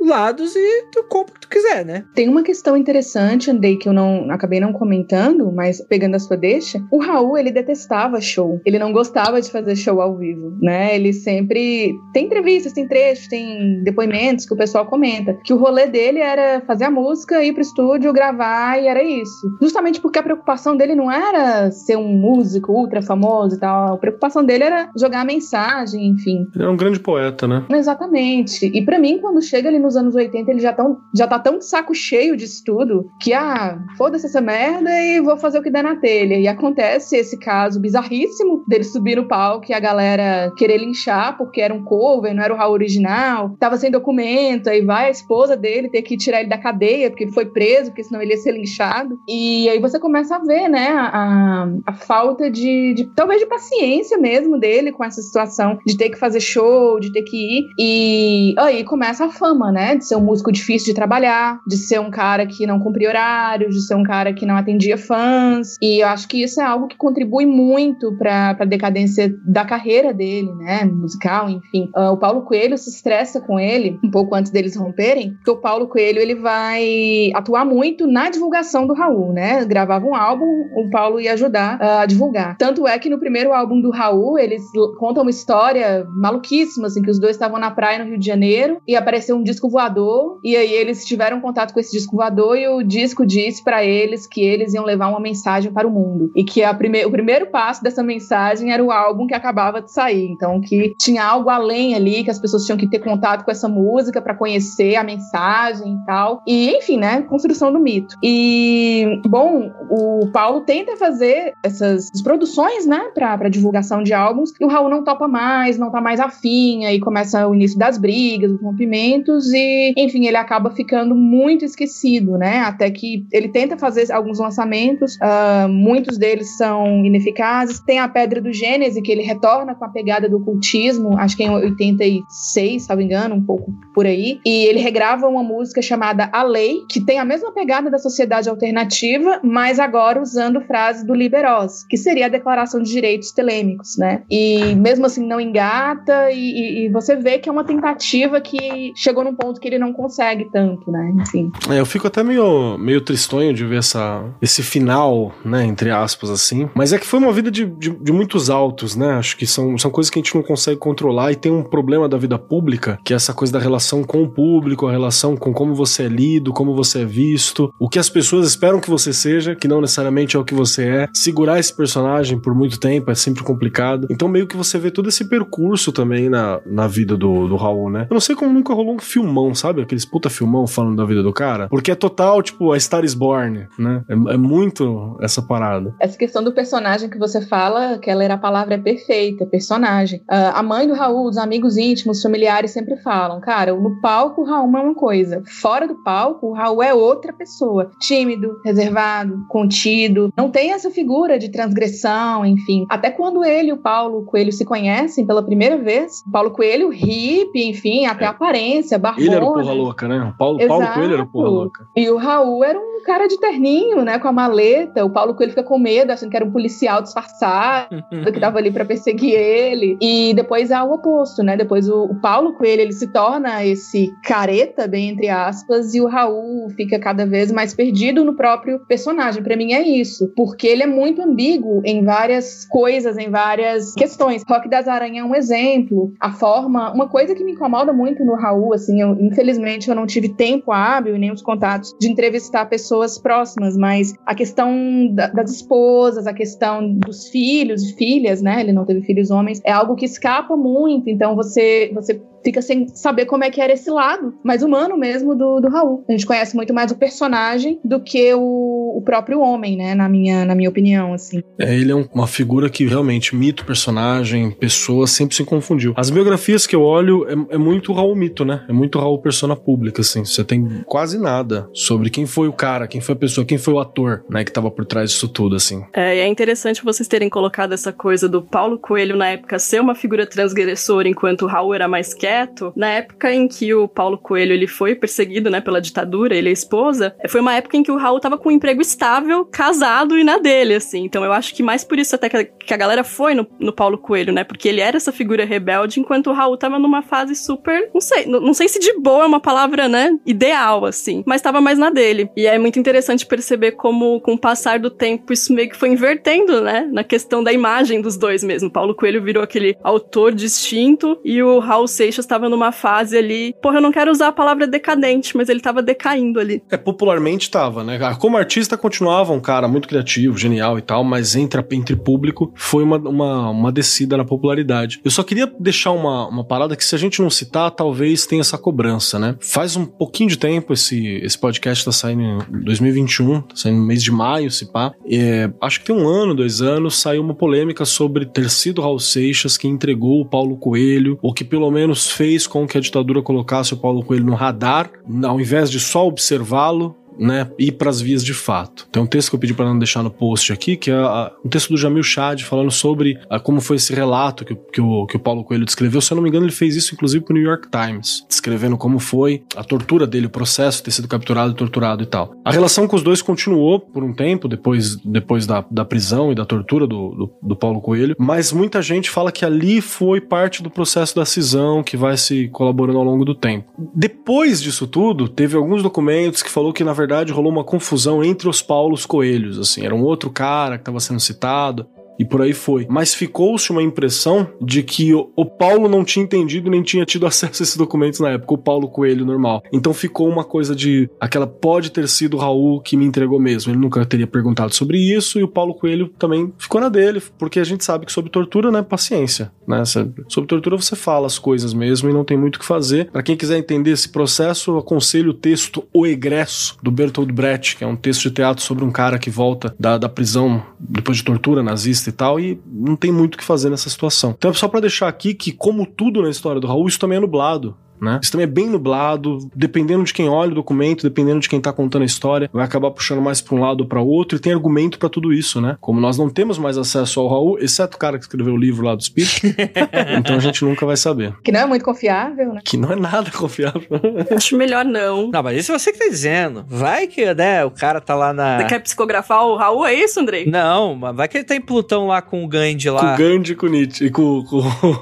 lados e tu compra o que tu quiser, né? Tem uma questão interessante, Andei, que eu não acabei não comentando, mas pegando a sua deixa, o Raul, ele detestava show. Ele não gostava de fazer show ao vivo, né? Ele sempre tem entrevistas, tem trechos, tem depoimentos que o pessoal comenta que o rolê dele era fazer a música, ir pro estúdio estúdio, gravar e era isso. Justamente porque a preocupação dele não era ser um músico ultra famoso e tal. A preocupação dele era jogar a mensagem, enfim. Ele é um grande poeta, né? Exatamente. E para mim, quando chega ali nos anos 80, ele já, tão, já tá tão de saco cheio disso tudo que, ah, foda-se essa merda e vou fazer o que der na telha. E acontece esse caso bizarríssimo dele subir no palco e a galera querer linchar porque era um cover, não era o Raul original. Tava sem documento, aí vai a esposa dele ter que tirar ele da cadeia porque ele foi preso preso, porque senão ele ia ser linchado. E aí você começa a ver, né, a, a falta de, de, talvez de paciência mesmo dele com essa situação, de ter que fazer show, de ter teria que ir. E aí começa a fama, né? De ser um músico difícil de trabalhar, de ser um cara que não cumpria horários, de ser um cara que não atendia fãs. E eu acho que isso é algo que contribui muito para a decadência da carreira dele, né? Musical, enfim. Uh, o Paulo Coelho se estressa com ele um pouco antes deles romperem, porque o Paulo Coelho ele vai atuar muito na divulgação do Raul, né? Gravava um álbum, o Paulo ia ajudar uh, a divulgar. Tanto é que no primeiro álbum do Raul, eles contam uma história maluquíssima, assim, que os dois estavam na praia no Rio de Janeiro e apareceu um disco voador, e aí eles tiveram contato com esse disco voador e o disco disse para eles que eles iam levar uma mensagem para o mundo. E que prime o primeiro passo dessa mensagem era o álbum que acabava de sair. Então, que tinha algo além ali, que as pessoas tinham que ter contato com essa música para conhecer a mensagem e tal. E, enfim, né? Construção do mito. E, bom, o Paulo tenta fazer essas produções, né, pra divulgação de álbuns, e o Raul não topa mais, não tá mais afim, aí começa o início das brigas, dos rompimentos, e, enfim, ele acaba ficando muito esquecido, né, até que ele tenta fazer alguns lançamentos, uh, muitos deles são ineficazes. Tem a Pedra do Gênese, que ele retorna com a pegada do cultismo, acho que em 86, se não me engano, um pouco por aí, e ele regrava uma música chamada A Lei, que tem a mesma pegada da sociedade alternativa, mas agora usando frases do Liberós, que seria a Declaração de Direitos Telêmicos, né? E mesmo assim não engata, e, e, e você vê que é uma tentativa que chegou num ponto que ele não consegue tanto, né? Enfim. É, eu fico até meio, meio tristonho de ver essa, esse final, né? Entre aspas, assim. Mas é que foi uma vida de, de, de muitos altos, né? Acho que são, são coisas que a gente não consegue controlar e tem um problema da vida pública, que é essa coisa da relação com o público, a relação com como você é lido, como você é visto, o que as pessoas esperam que você seja, que não necessariamente é o que você é. Segurar esse personagem por muito tempo é sempre complicado. Então, meio que você vê todo esse percurso também na, na vida do, do Raul, né? Eu não sei como nunca rolou um filmão, sabe? Aqueles puta filmão falando da vida do cara. Porque é total, tipo, a Star is Born, né? É, é muito essa parada. Essa questão do personagem que você fala, que ela era a palavra perfeita, personagem. Uh, a mãe do Raul, os amigos íntimos, familiares sempre falam, cara, no palco o Raul é uma coisa, fora do palco o Raul é outra pessoa. Tímido, reservado, contido, não tem essa figura de transgressão, enfim. Até quando ele e o Paulo Coelho se conhecem pela primeira vez, Paulo Coelho hippie, enfim, até a aparência, barbona. Ele era o porra louca, né? O Paulo, Paulo Coelho era o porra louca. E o Raul era um cara de terninho, né, com a maleta. O Paulo Coelho fica com medo, achando que era um policial disfarçado, [LAUGHS] que tava ali para perseguir ele. E depois há o oposto, né? Depois o, o Paulo Coelho, ele se torna esse careta, bem entre aspas, e o Raul fica cada vez mais perdido no próprio personagem. Para mim é isso, porque ele é muito ambíguo em várias coisas, em várias questões. Rock das Aranhas é um exemplo. A forma, uma coisa que me incomoda muito no Raul, assim, eu, infelizmente eu não tive tempo hábil e nem os contatos de entrevistar pessoas próximas, mas a questão da, das esposas, a questão dos filhos e filhas, né? Ele não teve filhos homens, é algo que escapa muito. Então você você fica sem saber como é que era esse lado mais humano mesmo do, do Raul. A gente conhece muito mais o personagem do que o, o próprio homem, né? Na minha, na minha opinião, assim. É, ele é um, uma figura que realmente, mito, personagem, pessoa, sempre se confundiu. As biografias que eu olho é, é muito Raul mito, né? É muito Raul persona pública, assim. Você tem quase nada sobre quem foi o cara, quem foi a pessoa, quem foi o ator, né? Que tava por trás disso tudo, assim. É, é interessante vocês terem colocado essa coisa do Paulo Coelho na época ser uma figura transgressora, enquanto o Raul era mais quieto na época em que o Paulo Coelho ele foi perseguido, né, pela ditadura, ele a esposa, foi uma época em que o Raul tava com um emprego estável, casado e na dele, assim. Então eu acho que mais por isso até que a, que a galera foi no, no, Paulo Coelho, né, porque ele era essa figura rebelde, enquanto o Raul tava numa fase super, não sei, não, não sei se de boa é uma palavra, né, ideal, assim, mas tava mais na dele. E é muito interessante perceber como, com o passar do tempo, isso meio que foi invertendo, né, na questão da imagem dos dois mesmo. Paulo Coelho virou aquele autor distinto e o Raul Seixas estava numa fase ali. Porra, eu não quero usar a palavra decadente, mas ele tava decaindo ali. É, popularmente tava, né? Como artista continuava um cara muito criativo, genial e tal, mas entre, entre público foi uma, uma, uma descida na popularidade. Eu só queria deixar uma, uma parada que se a gente não citar, talvez tenha essa cobrança, né? Faz um pouquinho de tempo esse, esse podcast tá saindo em 2021, tá saindo no mês de maio, se pá. É, acho que tem um ano, dois anos, saiu uma polêmica sobre ter sido Raul Seixas que entregou o Paulo Coelho, ou que pelo menos fez com que a ditadura colocasse o Paulo Coelho no radar, ao invés de só observá-lo né, ir para as vias de fato. Tem um texto que eu pedi para não deixar no post aqui, que é a, um texto do Jamil Chad falando sobre a, como foi esse relato que, que, o, que o Paulo Coelho descreveu. Se eu não me engano, ele fez isso inclusive para o New York Times, descrevendo como foi a tortura dele, o processo, ter sido capturado torturado e tal. A relação com os dois continuou por um tempo, depois, depois da, da prisão e da tortura do, do, do Paulo Coelho, mas muita gente fala que ali foi parte do processo da cisão que vai se colaborando ao longo do tempo. Depois disso tudo, teve alguns documentos que falou que na verdade rolou uma confusão entre os Paulos Coelhos, assim, era um outro cara que estava sendo citado e por aí foi. Mas ficou-se uma impressão de que o, Paulo não tinha entendido nem tinha tido [LAUGHS] acesso a esses documentos na época, o Paulo Coelho normal. Então ficou uma coisa de aquela pode ter sido o Raul que me entregou mesmo. Ele nunca teria perguntado sobre isso e o Paulo Coelho também ficou na dele, porque a gente sabe que sobre tortura, né, paciência, né? Sobre tortura você fala as coisas mesmo e não tem muito o que fazer. Para quem quiser entender esse processo, aconselho o texto O Egresso do Bertolt Brecht, que é um texto de teatro sobre um cara que volta da, da prisão depois de tortura nazista e tal, e não tem muito o que fazer nessa situação. Então, só para deixar aqui que, como tudo na história do Raul, isso também é nublado né? Isso também é bem nublado, dependendo de quem olha o documento, dependendo de quem tá contando a história, vai acabar puxando mais para um lado ou para outro e tem argumento para tudo isso, né? Como nós não temos mais acesso ao Raul, exceto o cara que escreveu o livro lá do Espírito, [LAUGHS] então a gente nunca vai saber. Que não é muito confiável, né? Que não é nada confiável. [LAUGHS] Acho melhor não. Não, mas isso é você que tá dizendo. Vai que, né, o cara tá lá na... Você quer psicografar o Raul, é isso, Andrei? Não, mas vai que ele tá em Plutão lá com o Gandhi lá. Com o Gandhi e com o Nietzsche, e com, com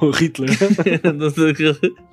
o Hitler. [LAUGHS]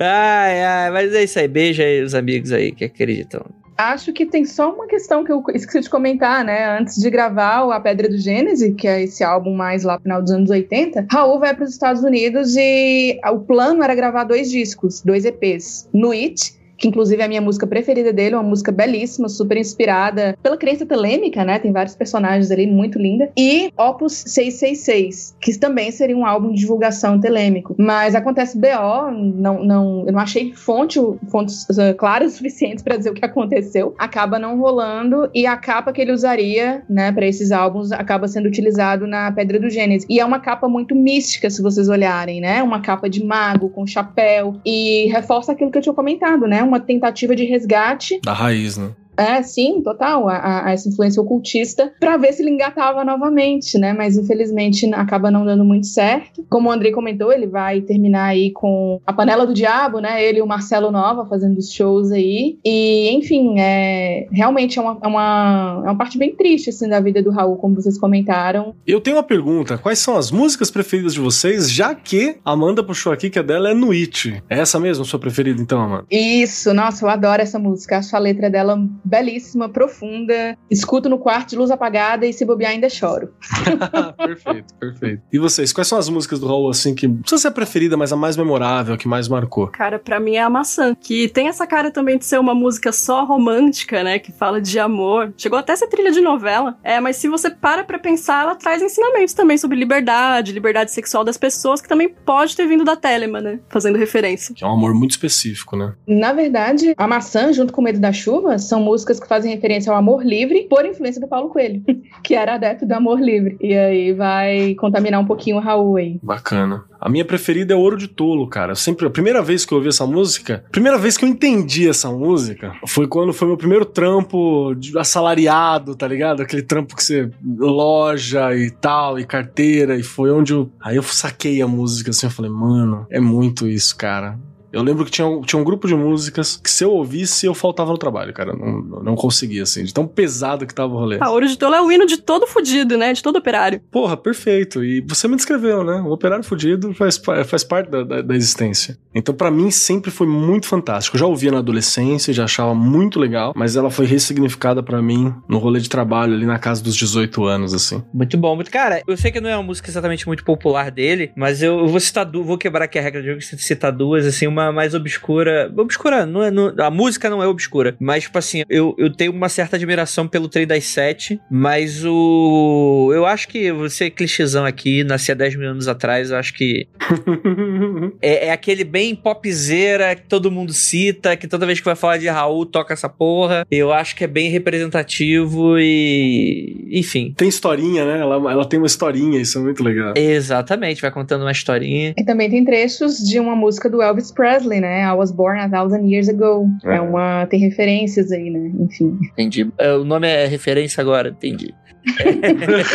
ai, ai, mas é isso aí. Beija aí os amigos aí que acreditam. Acho que tem só uma questão que eu esqueci de comentar, né? Antes de gravar A Pedra do Gênese, que é esse álbum mais lá no final dos anos 80, Raul vai para os Estados Unidos e o plano era gravar dois discos, dois EPs. No It que inclusive é a minha música preferida dele, uma música belíssima, super inspirada pela crença telêmica, né? Tem vários personagens ali, muito linda. E Opus 666, que também seria um álbum de divulgação telêmico. Mas acontece BO, não, não, eu não achei fonte, fontes uh, claras suficientes para dizer o que aconteceu. Acaba não rolando e a capa que ele usaria, né, para esses álbuns acaba sendo utilizado na Pedra do Gênesis. E é uma capa muito mística, se vocês olharem, né? Uma capa de mago com chapéu e reforça aquilo que eu tinha comentado, né? Uma tentativa de resgate. Da raiz, né? É, sim, total, a, a essa influência ocultista, para ver se ele engatava novamente, né? Mas infelizmente acaba não dando muito certo. Como o Andrei comentou, ele vai terminar aí com a Panela do Diabo, né? Ele e o Marcelo Nova fazendo os shows aí. E, enfim, é, realmente é uma, é, uma, é uma parte bem triste, assim, da vida do Raul, como vocês comentaram. Eu tenho uma pergunta: quais são as músicas preferidas de vocês, já que a Amanda puxou aqui que a dela é Nuit? É essa mesmo a sua preferida, então, Amanda? Isso, nossa, eu adoro essa música. Acho a letra dela belíssima, profunda. Escuto no quarto de luz apagada e se bobear ainda choro. [LAUGHS] perfeito, perfeito. E vocês, quais são as músicas do Raul, assim, que não precisa ser a preferida, mas a mais memorável, a que mais marcou? Cara, para mim é a maçã, que tem essa cara também de ser uma música só romântica, né, que fala de amor. Chegou até a ser trilha de novela. É, mas se você para pra pensar, ela traz ensinamentos também sobre liberdade, liberdade sexual das pessoas, que também pode ter vindo da Telema, né, fazendo referência. Que é um amor muito específico, né? Na verdade, a maçã, junto com o Medo da Chuva, são músicas que fazem referência ao amor livre por influência do Paulo Coelho, [LAUGHS] que era adepto do amor livre. E aí vai contaminar um pouquinho o Raul aí. Bacana. A minha preferida é Ouro de Tolo, cara. Sempre a primeira vez que eu ouvi essa música, primeira vez que eu entendi essa música, foi quando foi meu primeiro trampo assalariado, tá ligado? Aquele trampo que você loja e tal, e carteira, e foi onde eu. Aí eu saquei a música assim, eu falei, mano, é muito isso, cara. Eu lembro que tinha, um, tinha um grupo de músicas que se eu ouvisse, eu faltava no trabalho, cara. Não, não conseguia, assim, de tão pesado que tava o rolê. A Ouro de Tolo é o hino de todo fudido, né? De todo operário. Porra, perfeito. E você me descreveu, né? O operário fudido faz, faz parte da, da, da existência. Então, para mim, sempre foi muito fantástico. Eu já ouvia na adolescência, já achava muito legal, mas ela foi ressignificada para mim no rolê de trabalho ali na casa dos 18 anos, assim. Muito bom, muito. Cara, eu sei que não é uma música exatamente muito popular dele, mas eu, eu vou citar duas, vou quebrar aqui a regra de jogo e citar duas, assim, uma mais obscura. Obscura, não é, não, a música não é obscura, mas, tipo assim, eu, eu tenho uma certa admiração pelo Trem das Sete, mas o. Eu acho que você clichêzão aqui, nasci há 10 mil anos atrás, eu acho que. [LAUGHS] é, é aquele bem popzeira que todo mundo cita, que toda vez que vai falar de Raul toca essa porra. Eu acho que é bem representativo e. Enfim. Tem historinha, né? Ela, ela tem uma historinha, isso é muito legal. Exatamente, vai contando uma historinha. E também tem trechos de uma música do Elvis Presley Presley, né? I was born a thousand years ago. É, é uma. Tem referências aí, né? Enfim. Entendi. É, o nome é referência agora, entendi.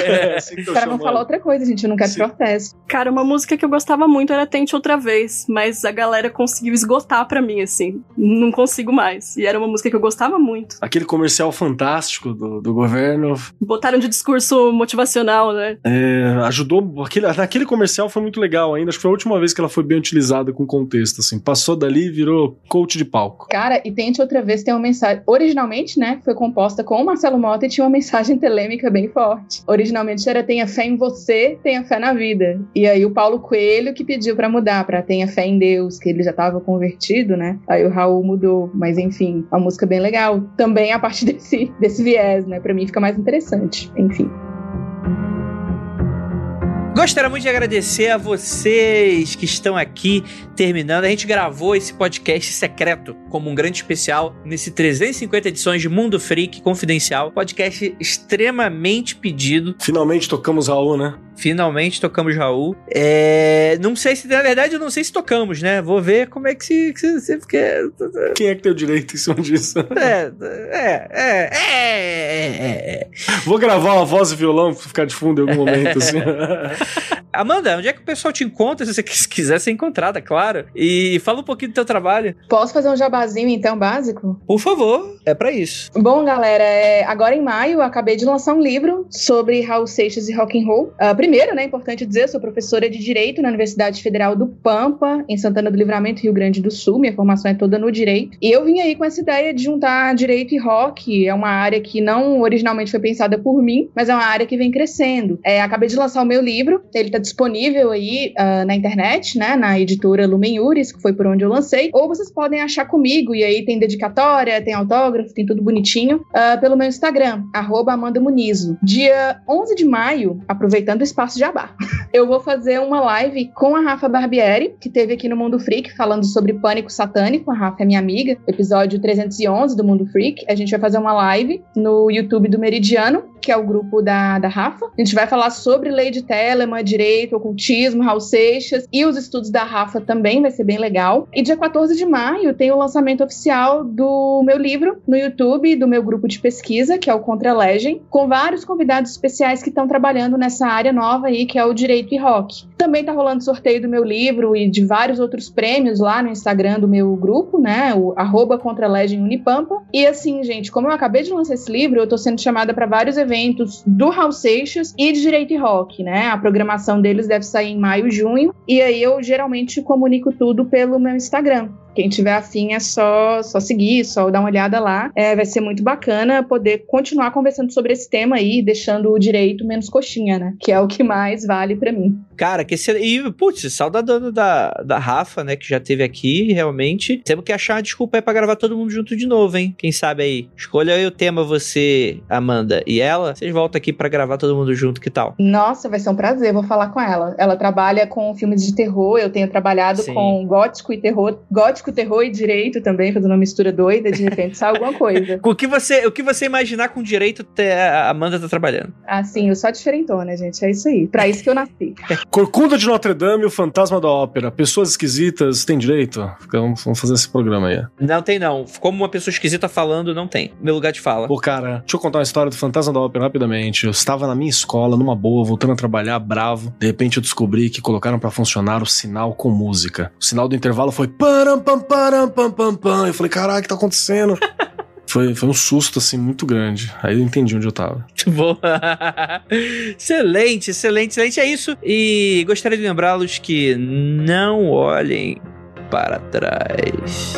É, assim Para não falar outra coisa, gente, eu não quero Sim. protesto. Cara, uma música que eu gostava muito era Tente Outra Vez, mas a galera conseguiu esgotar para mim, assim. Não consigo mais. E era uma música que eu gostava muito. Aquele comercial fantástico do, do governo. Botaram de discurso motivacional, né? É, ajudou. Aquele, naquele comercial foi muito legal ainda. Acho que foi a última vez que ela foi bem utilizada com contexto, assim. Passou dali e virou coach de palco. Cara, e Tente Outra Vez tem uma mensagem. Originalmente, né? Foi composta com o Marcelo Mota e tinha uma mensagem [LAUGHS] telêmica bem bem forte. Originalmente era tenha fé em você, tenha fé na vida. E aí o Paulo Coelho que pediu para mudar para tenha fé em Deus, que ele já estava convertido, né? Aí o Raul mudou, mas enfim, a música é bem legal. Também a partir [LAUGHS] desse desse viés, né? Para mim fica mais interessante. Enfim. Gostaria muito de agradecer a vocês que estão aqui terminando. A gente gravou esse podcast secreto como um grande especial nesse 350 edições de Mundo Freak Confidencial. Podcast extremamente pedido. Finalmente tocamos Raul, né? Finalmente tocamos Raul. É, não sei se, na verdade, eu não sei se tocamos, né? Vou ver como é que se. se, se porque... Quem é que tem o direito em cima disso? [LAUGHS] É, é, é, é, é, Vou gravar uma voz e violão pra ficar de fundo em algum momento, assim. [LAUGHS] Amanda, onde é que o pessoal te encontra se você quiser ser encontrada, claro? E fala um pouquinho do teu trabalho. Posso fazer um jabazinho, então, básico? Por favor, é para isso. Bom, galera, é, agora em maio eu acabei de lançar um livro sobre Raul Seixas e rock and roll. Uh, primeiro, né, importante dizer, eu sou professora de Direito na Universidade Federal do Pampa, em Santana do Livramento, Rio Grande do Sul. Minha formação é toda no Direito. E eu vim aí com essa ideia de juntar Direito e Rock. É uma área que não originalmente foi pensada por mim, mas é uma área que vem crescendo. É, acabei de lançar o meu livro, ele tá disponível aí uh, na internet, né, na editora Lumen Yuris, que foi por onde eu lancei, ou vocês podem achar comigo, e aí tem dedicatória, tem autógrafo, tem tudo bonitinho, uh, pelo meu Instagram, arroba Amanda Munizo. Dia 11 de maio, aproveitando o espaço de Abá, [LAUGHS] eu vou fazer uma live com a Rafa Barbieri, que teve aqui no Mundo Freak, falando sobre pânico satânico, a Rafa é minha amiga, episódio 311 do Mundo Freak, a gente vai fazer uma live no YouTube do Meridiano, que é o grupo da, da Rafa. A gente vai falar sobre lei de Telemann, direito, ocultismo, Raul Seixas e os estudos da Rafa também vai ser bem legal. E dia 14 de maio tem o lançamento oficial do meu livro no YouTube, do meu grupo de pesquisa, que é o Contra Legend, com vários convidados especiais que estão trabalhando nessa área nova aí, que é o direito e rock. Também tá rolando sorteio do meu livro e de vários outros prêmios lá no Instagram do meu grupo, né? O arroba Contra Legend Unipampa. E assim, gente, como eu acabei de lançar esse livro, eu tô sendo chamada para vários eventos do Raul Seixas e de Direito e Rock, né? A programação deles deve sair em maio, junho, e aí eu geralmente comunico tudo pelo meu Instagram. Quem tiver afim é só, só seguir, só dar uma olhada lá. É, vai ser muito bacana poder continuar conversando sobre esse tema aí, deixando o direito menos coxinha, né? Que é o que mais vale para mim. Cara, que esse. E, putz, saudadando da, da Rafa, né? Que já teve aqui, realmente. Temos que achar uma desculpa aí pra gravar todo mundo junto de novo, hein? Quem sabe aí. Escolha aí o tema, você, Amanda e ela. Vocês voltam aqui para gravar todo mundo junto, que tal? Nossa, vai ser um prazer, vou falar com ela. Ela trabalha com filmes de terror, eu tenho trabalhado Sim. com gótico e terror. Gótico com terror e direito também, fazendo uma mistura doida, de repente sai alguma coisa. [LAUGHS] o, que você, o que você imaginar com direito, a Amanda tá trabalhando. Ah, sim, eu sou diferentona, gente, é isso aí. Pra isso que eu nasci. Corcunda de Notre Dame, o fantasma da ópera. Pessoas esquisitas têm direito? Então, vamos fazer esse programa aí. Não tem, não. Como uma pessoa esquisita falando, não tem. Meu lugar de fala. Pô, cara, deixa eu contar uma história do fantasma da ópera rapidamente. Eu estava na minha escola, numa boa, voltando a trabalhar, bravo. De repente eu descobri que colocaram para funcionar o sinal com música. O sinal do intervalo foi param, pam, param, pam, pam, pam. Eu falei, caraca, o que tá acontecendo? [LAUGHS] Foi, foi um susto, assim, muito grande. Aí eu entendi onde eu tava. [LAUGHS] Boa! excelente, excelente, excelente. É isso. E gostaria de lembrá-los que não olhem para trás.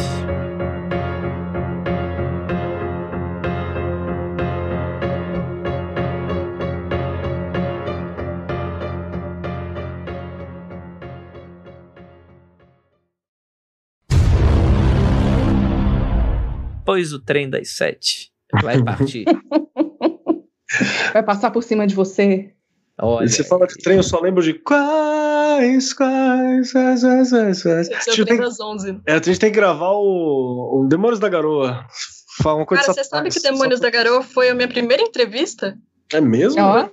Pois o trem das sete vai [LAUGHS] partir. vai passar por cima de você. Olha, e você fala de trem, eu só lembro de quais, quais, quais, quais, quais. quais. A gente, tem, das 11. É, a gente tem que gravar o, o Demônios da Garoa. Fala uma coisa Cara, você sabe que o Demônios da Garoa foi a minha primeira entrevista? É mesmo? Eu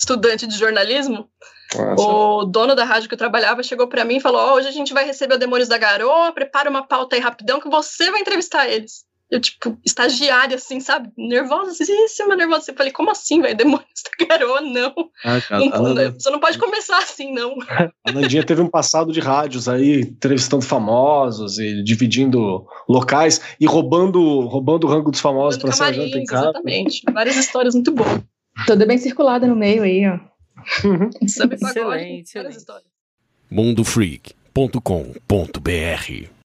estudante de jornalismo. Nossa. O dono da rádio que eu trabalhava chegou pra mim e falou: Ó, hoje a gente vai receber o Demônios da Garoa, prepara uma pauta aí rapidão que você vai entrevistar eles. Eu, tipo, estagiária, assim, sabe? Nervosíssima, nervosa. Eu falei, como assim, velho? Demônios [LAUGHS] da Garoa, não. Ah, cara, você não pode começar assim, não. [LAUGHS] a Nandinha teve um passado de rádios aí, entrevistando famosos e dividindo locais e roubando, roubando o rango dos famosos pra ser janta em casa. exatamente. Várias histórias muito boas. Toda bem circulada no meio aí, ó. Samba e pagode, Excelente, várias histórias. mundofreak.com.br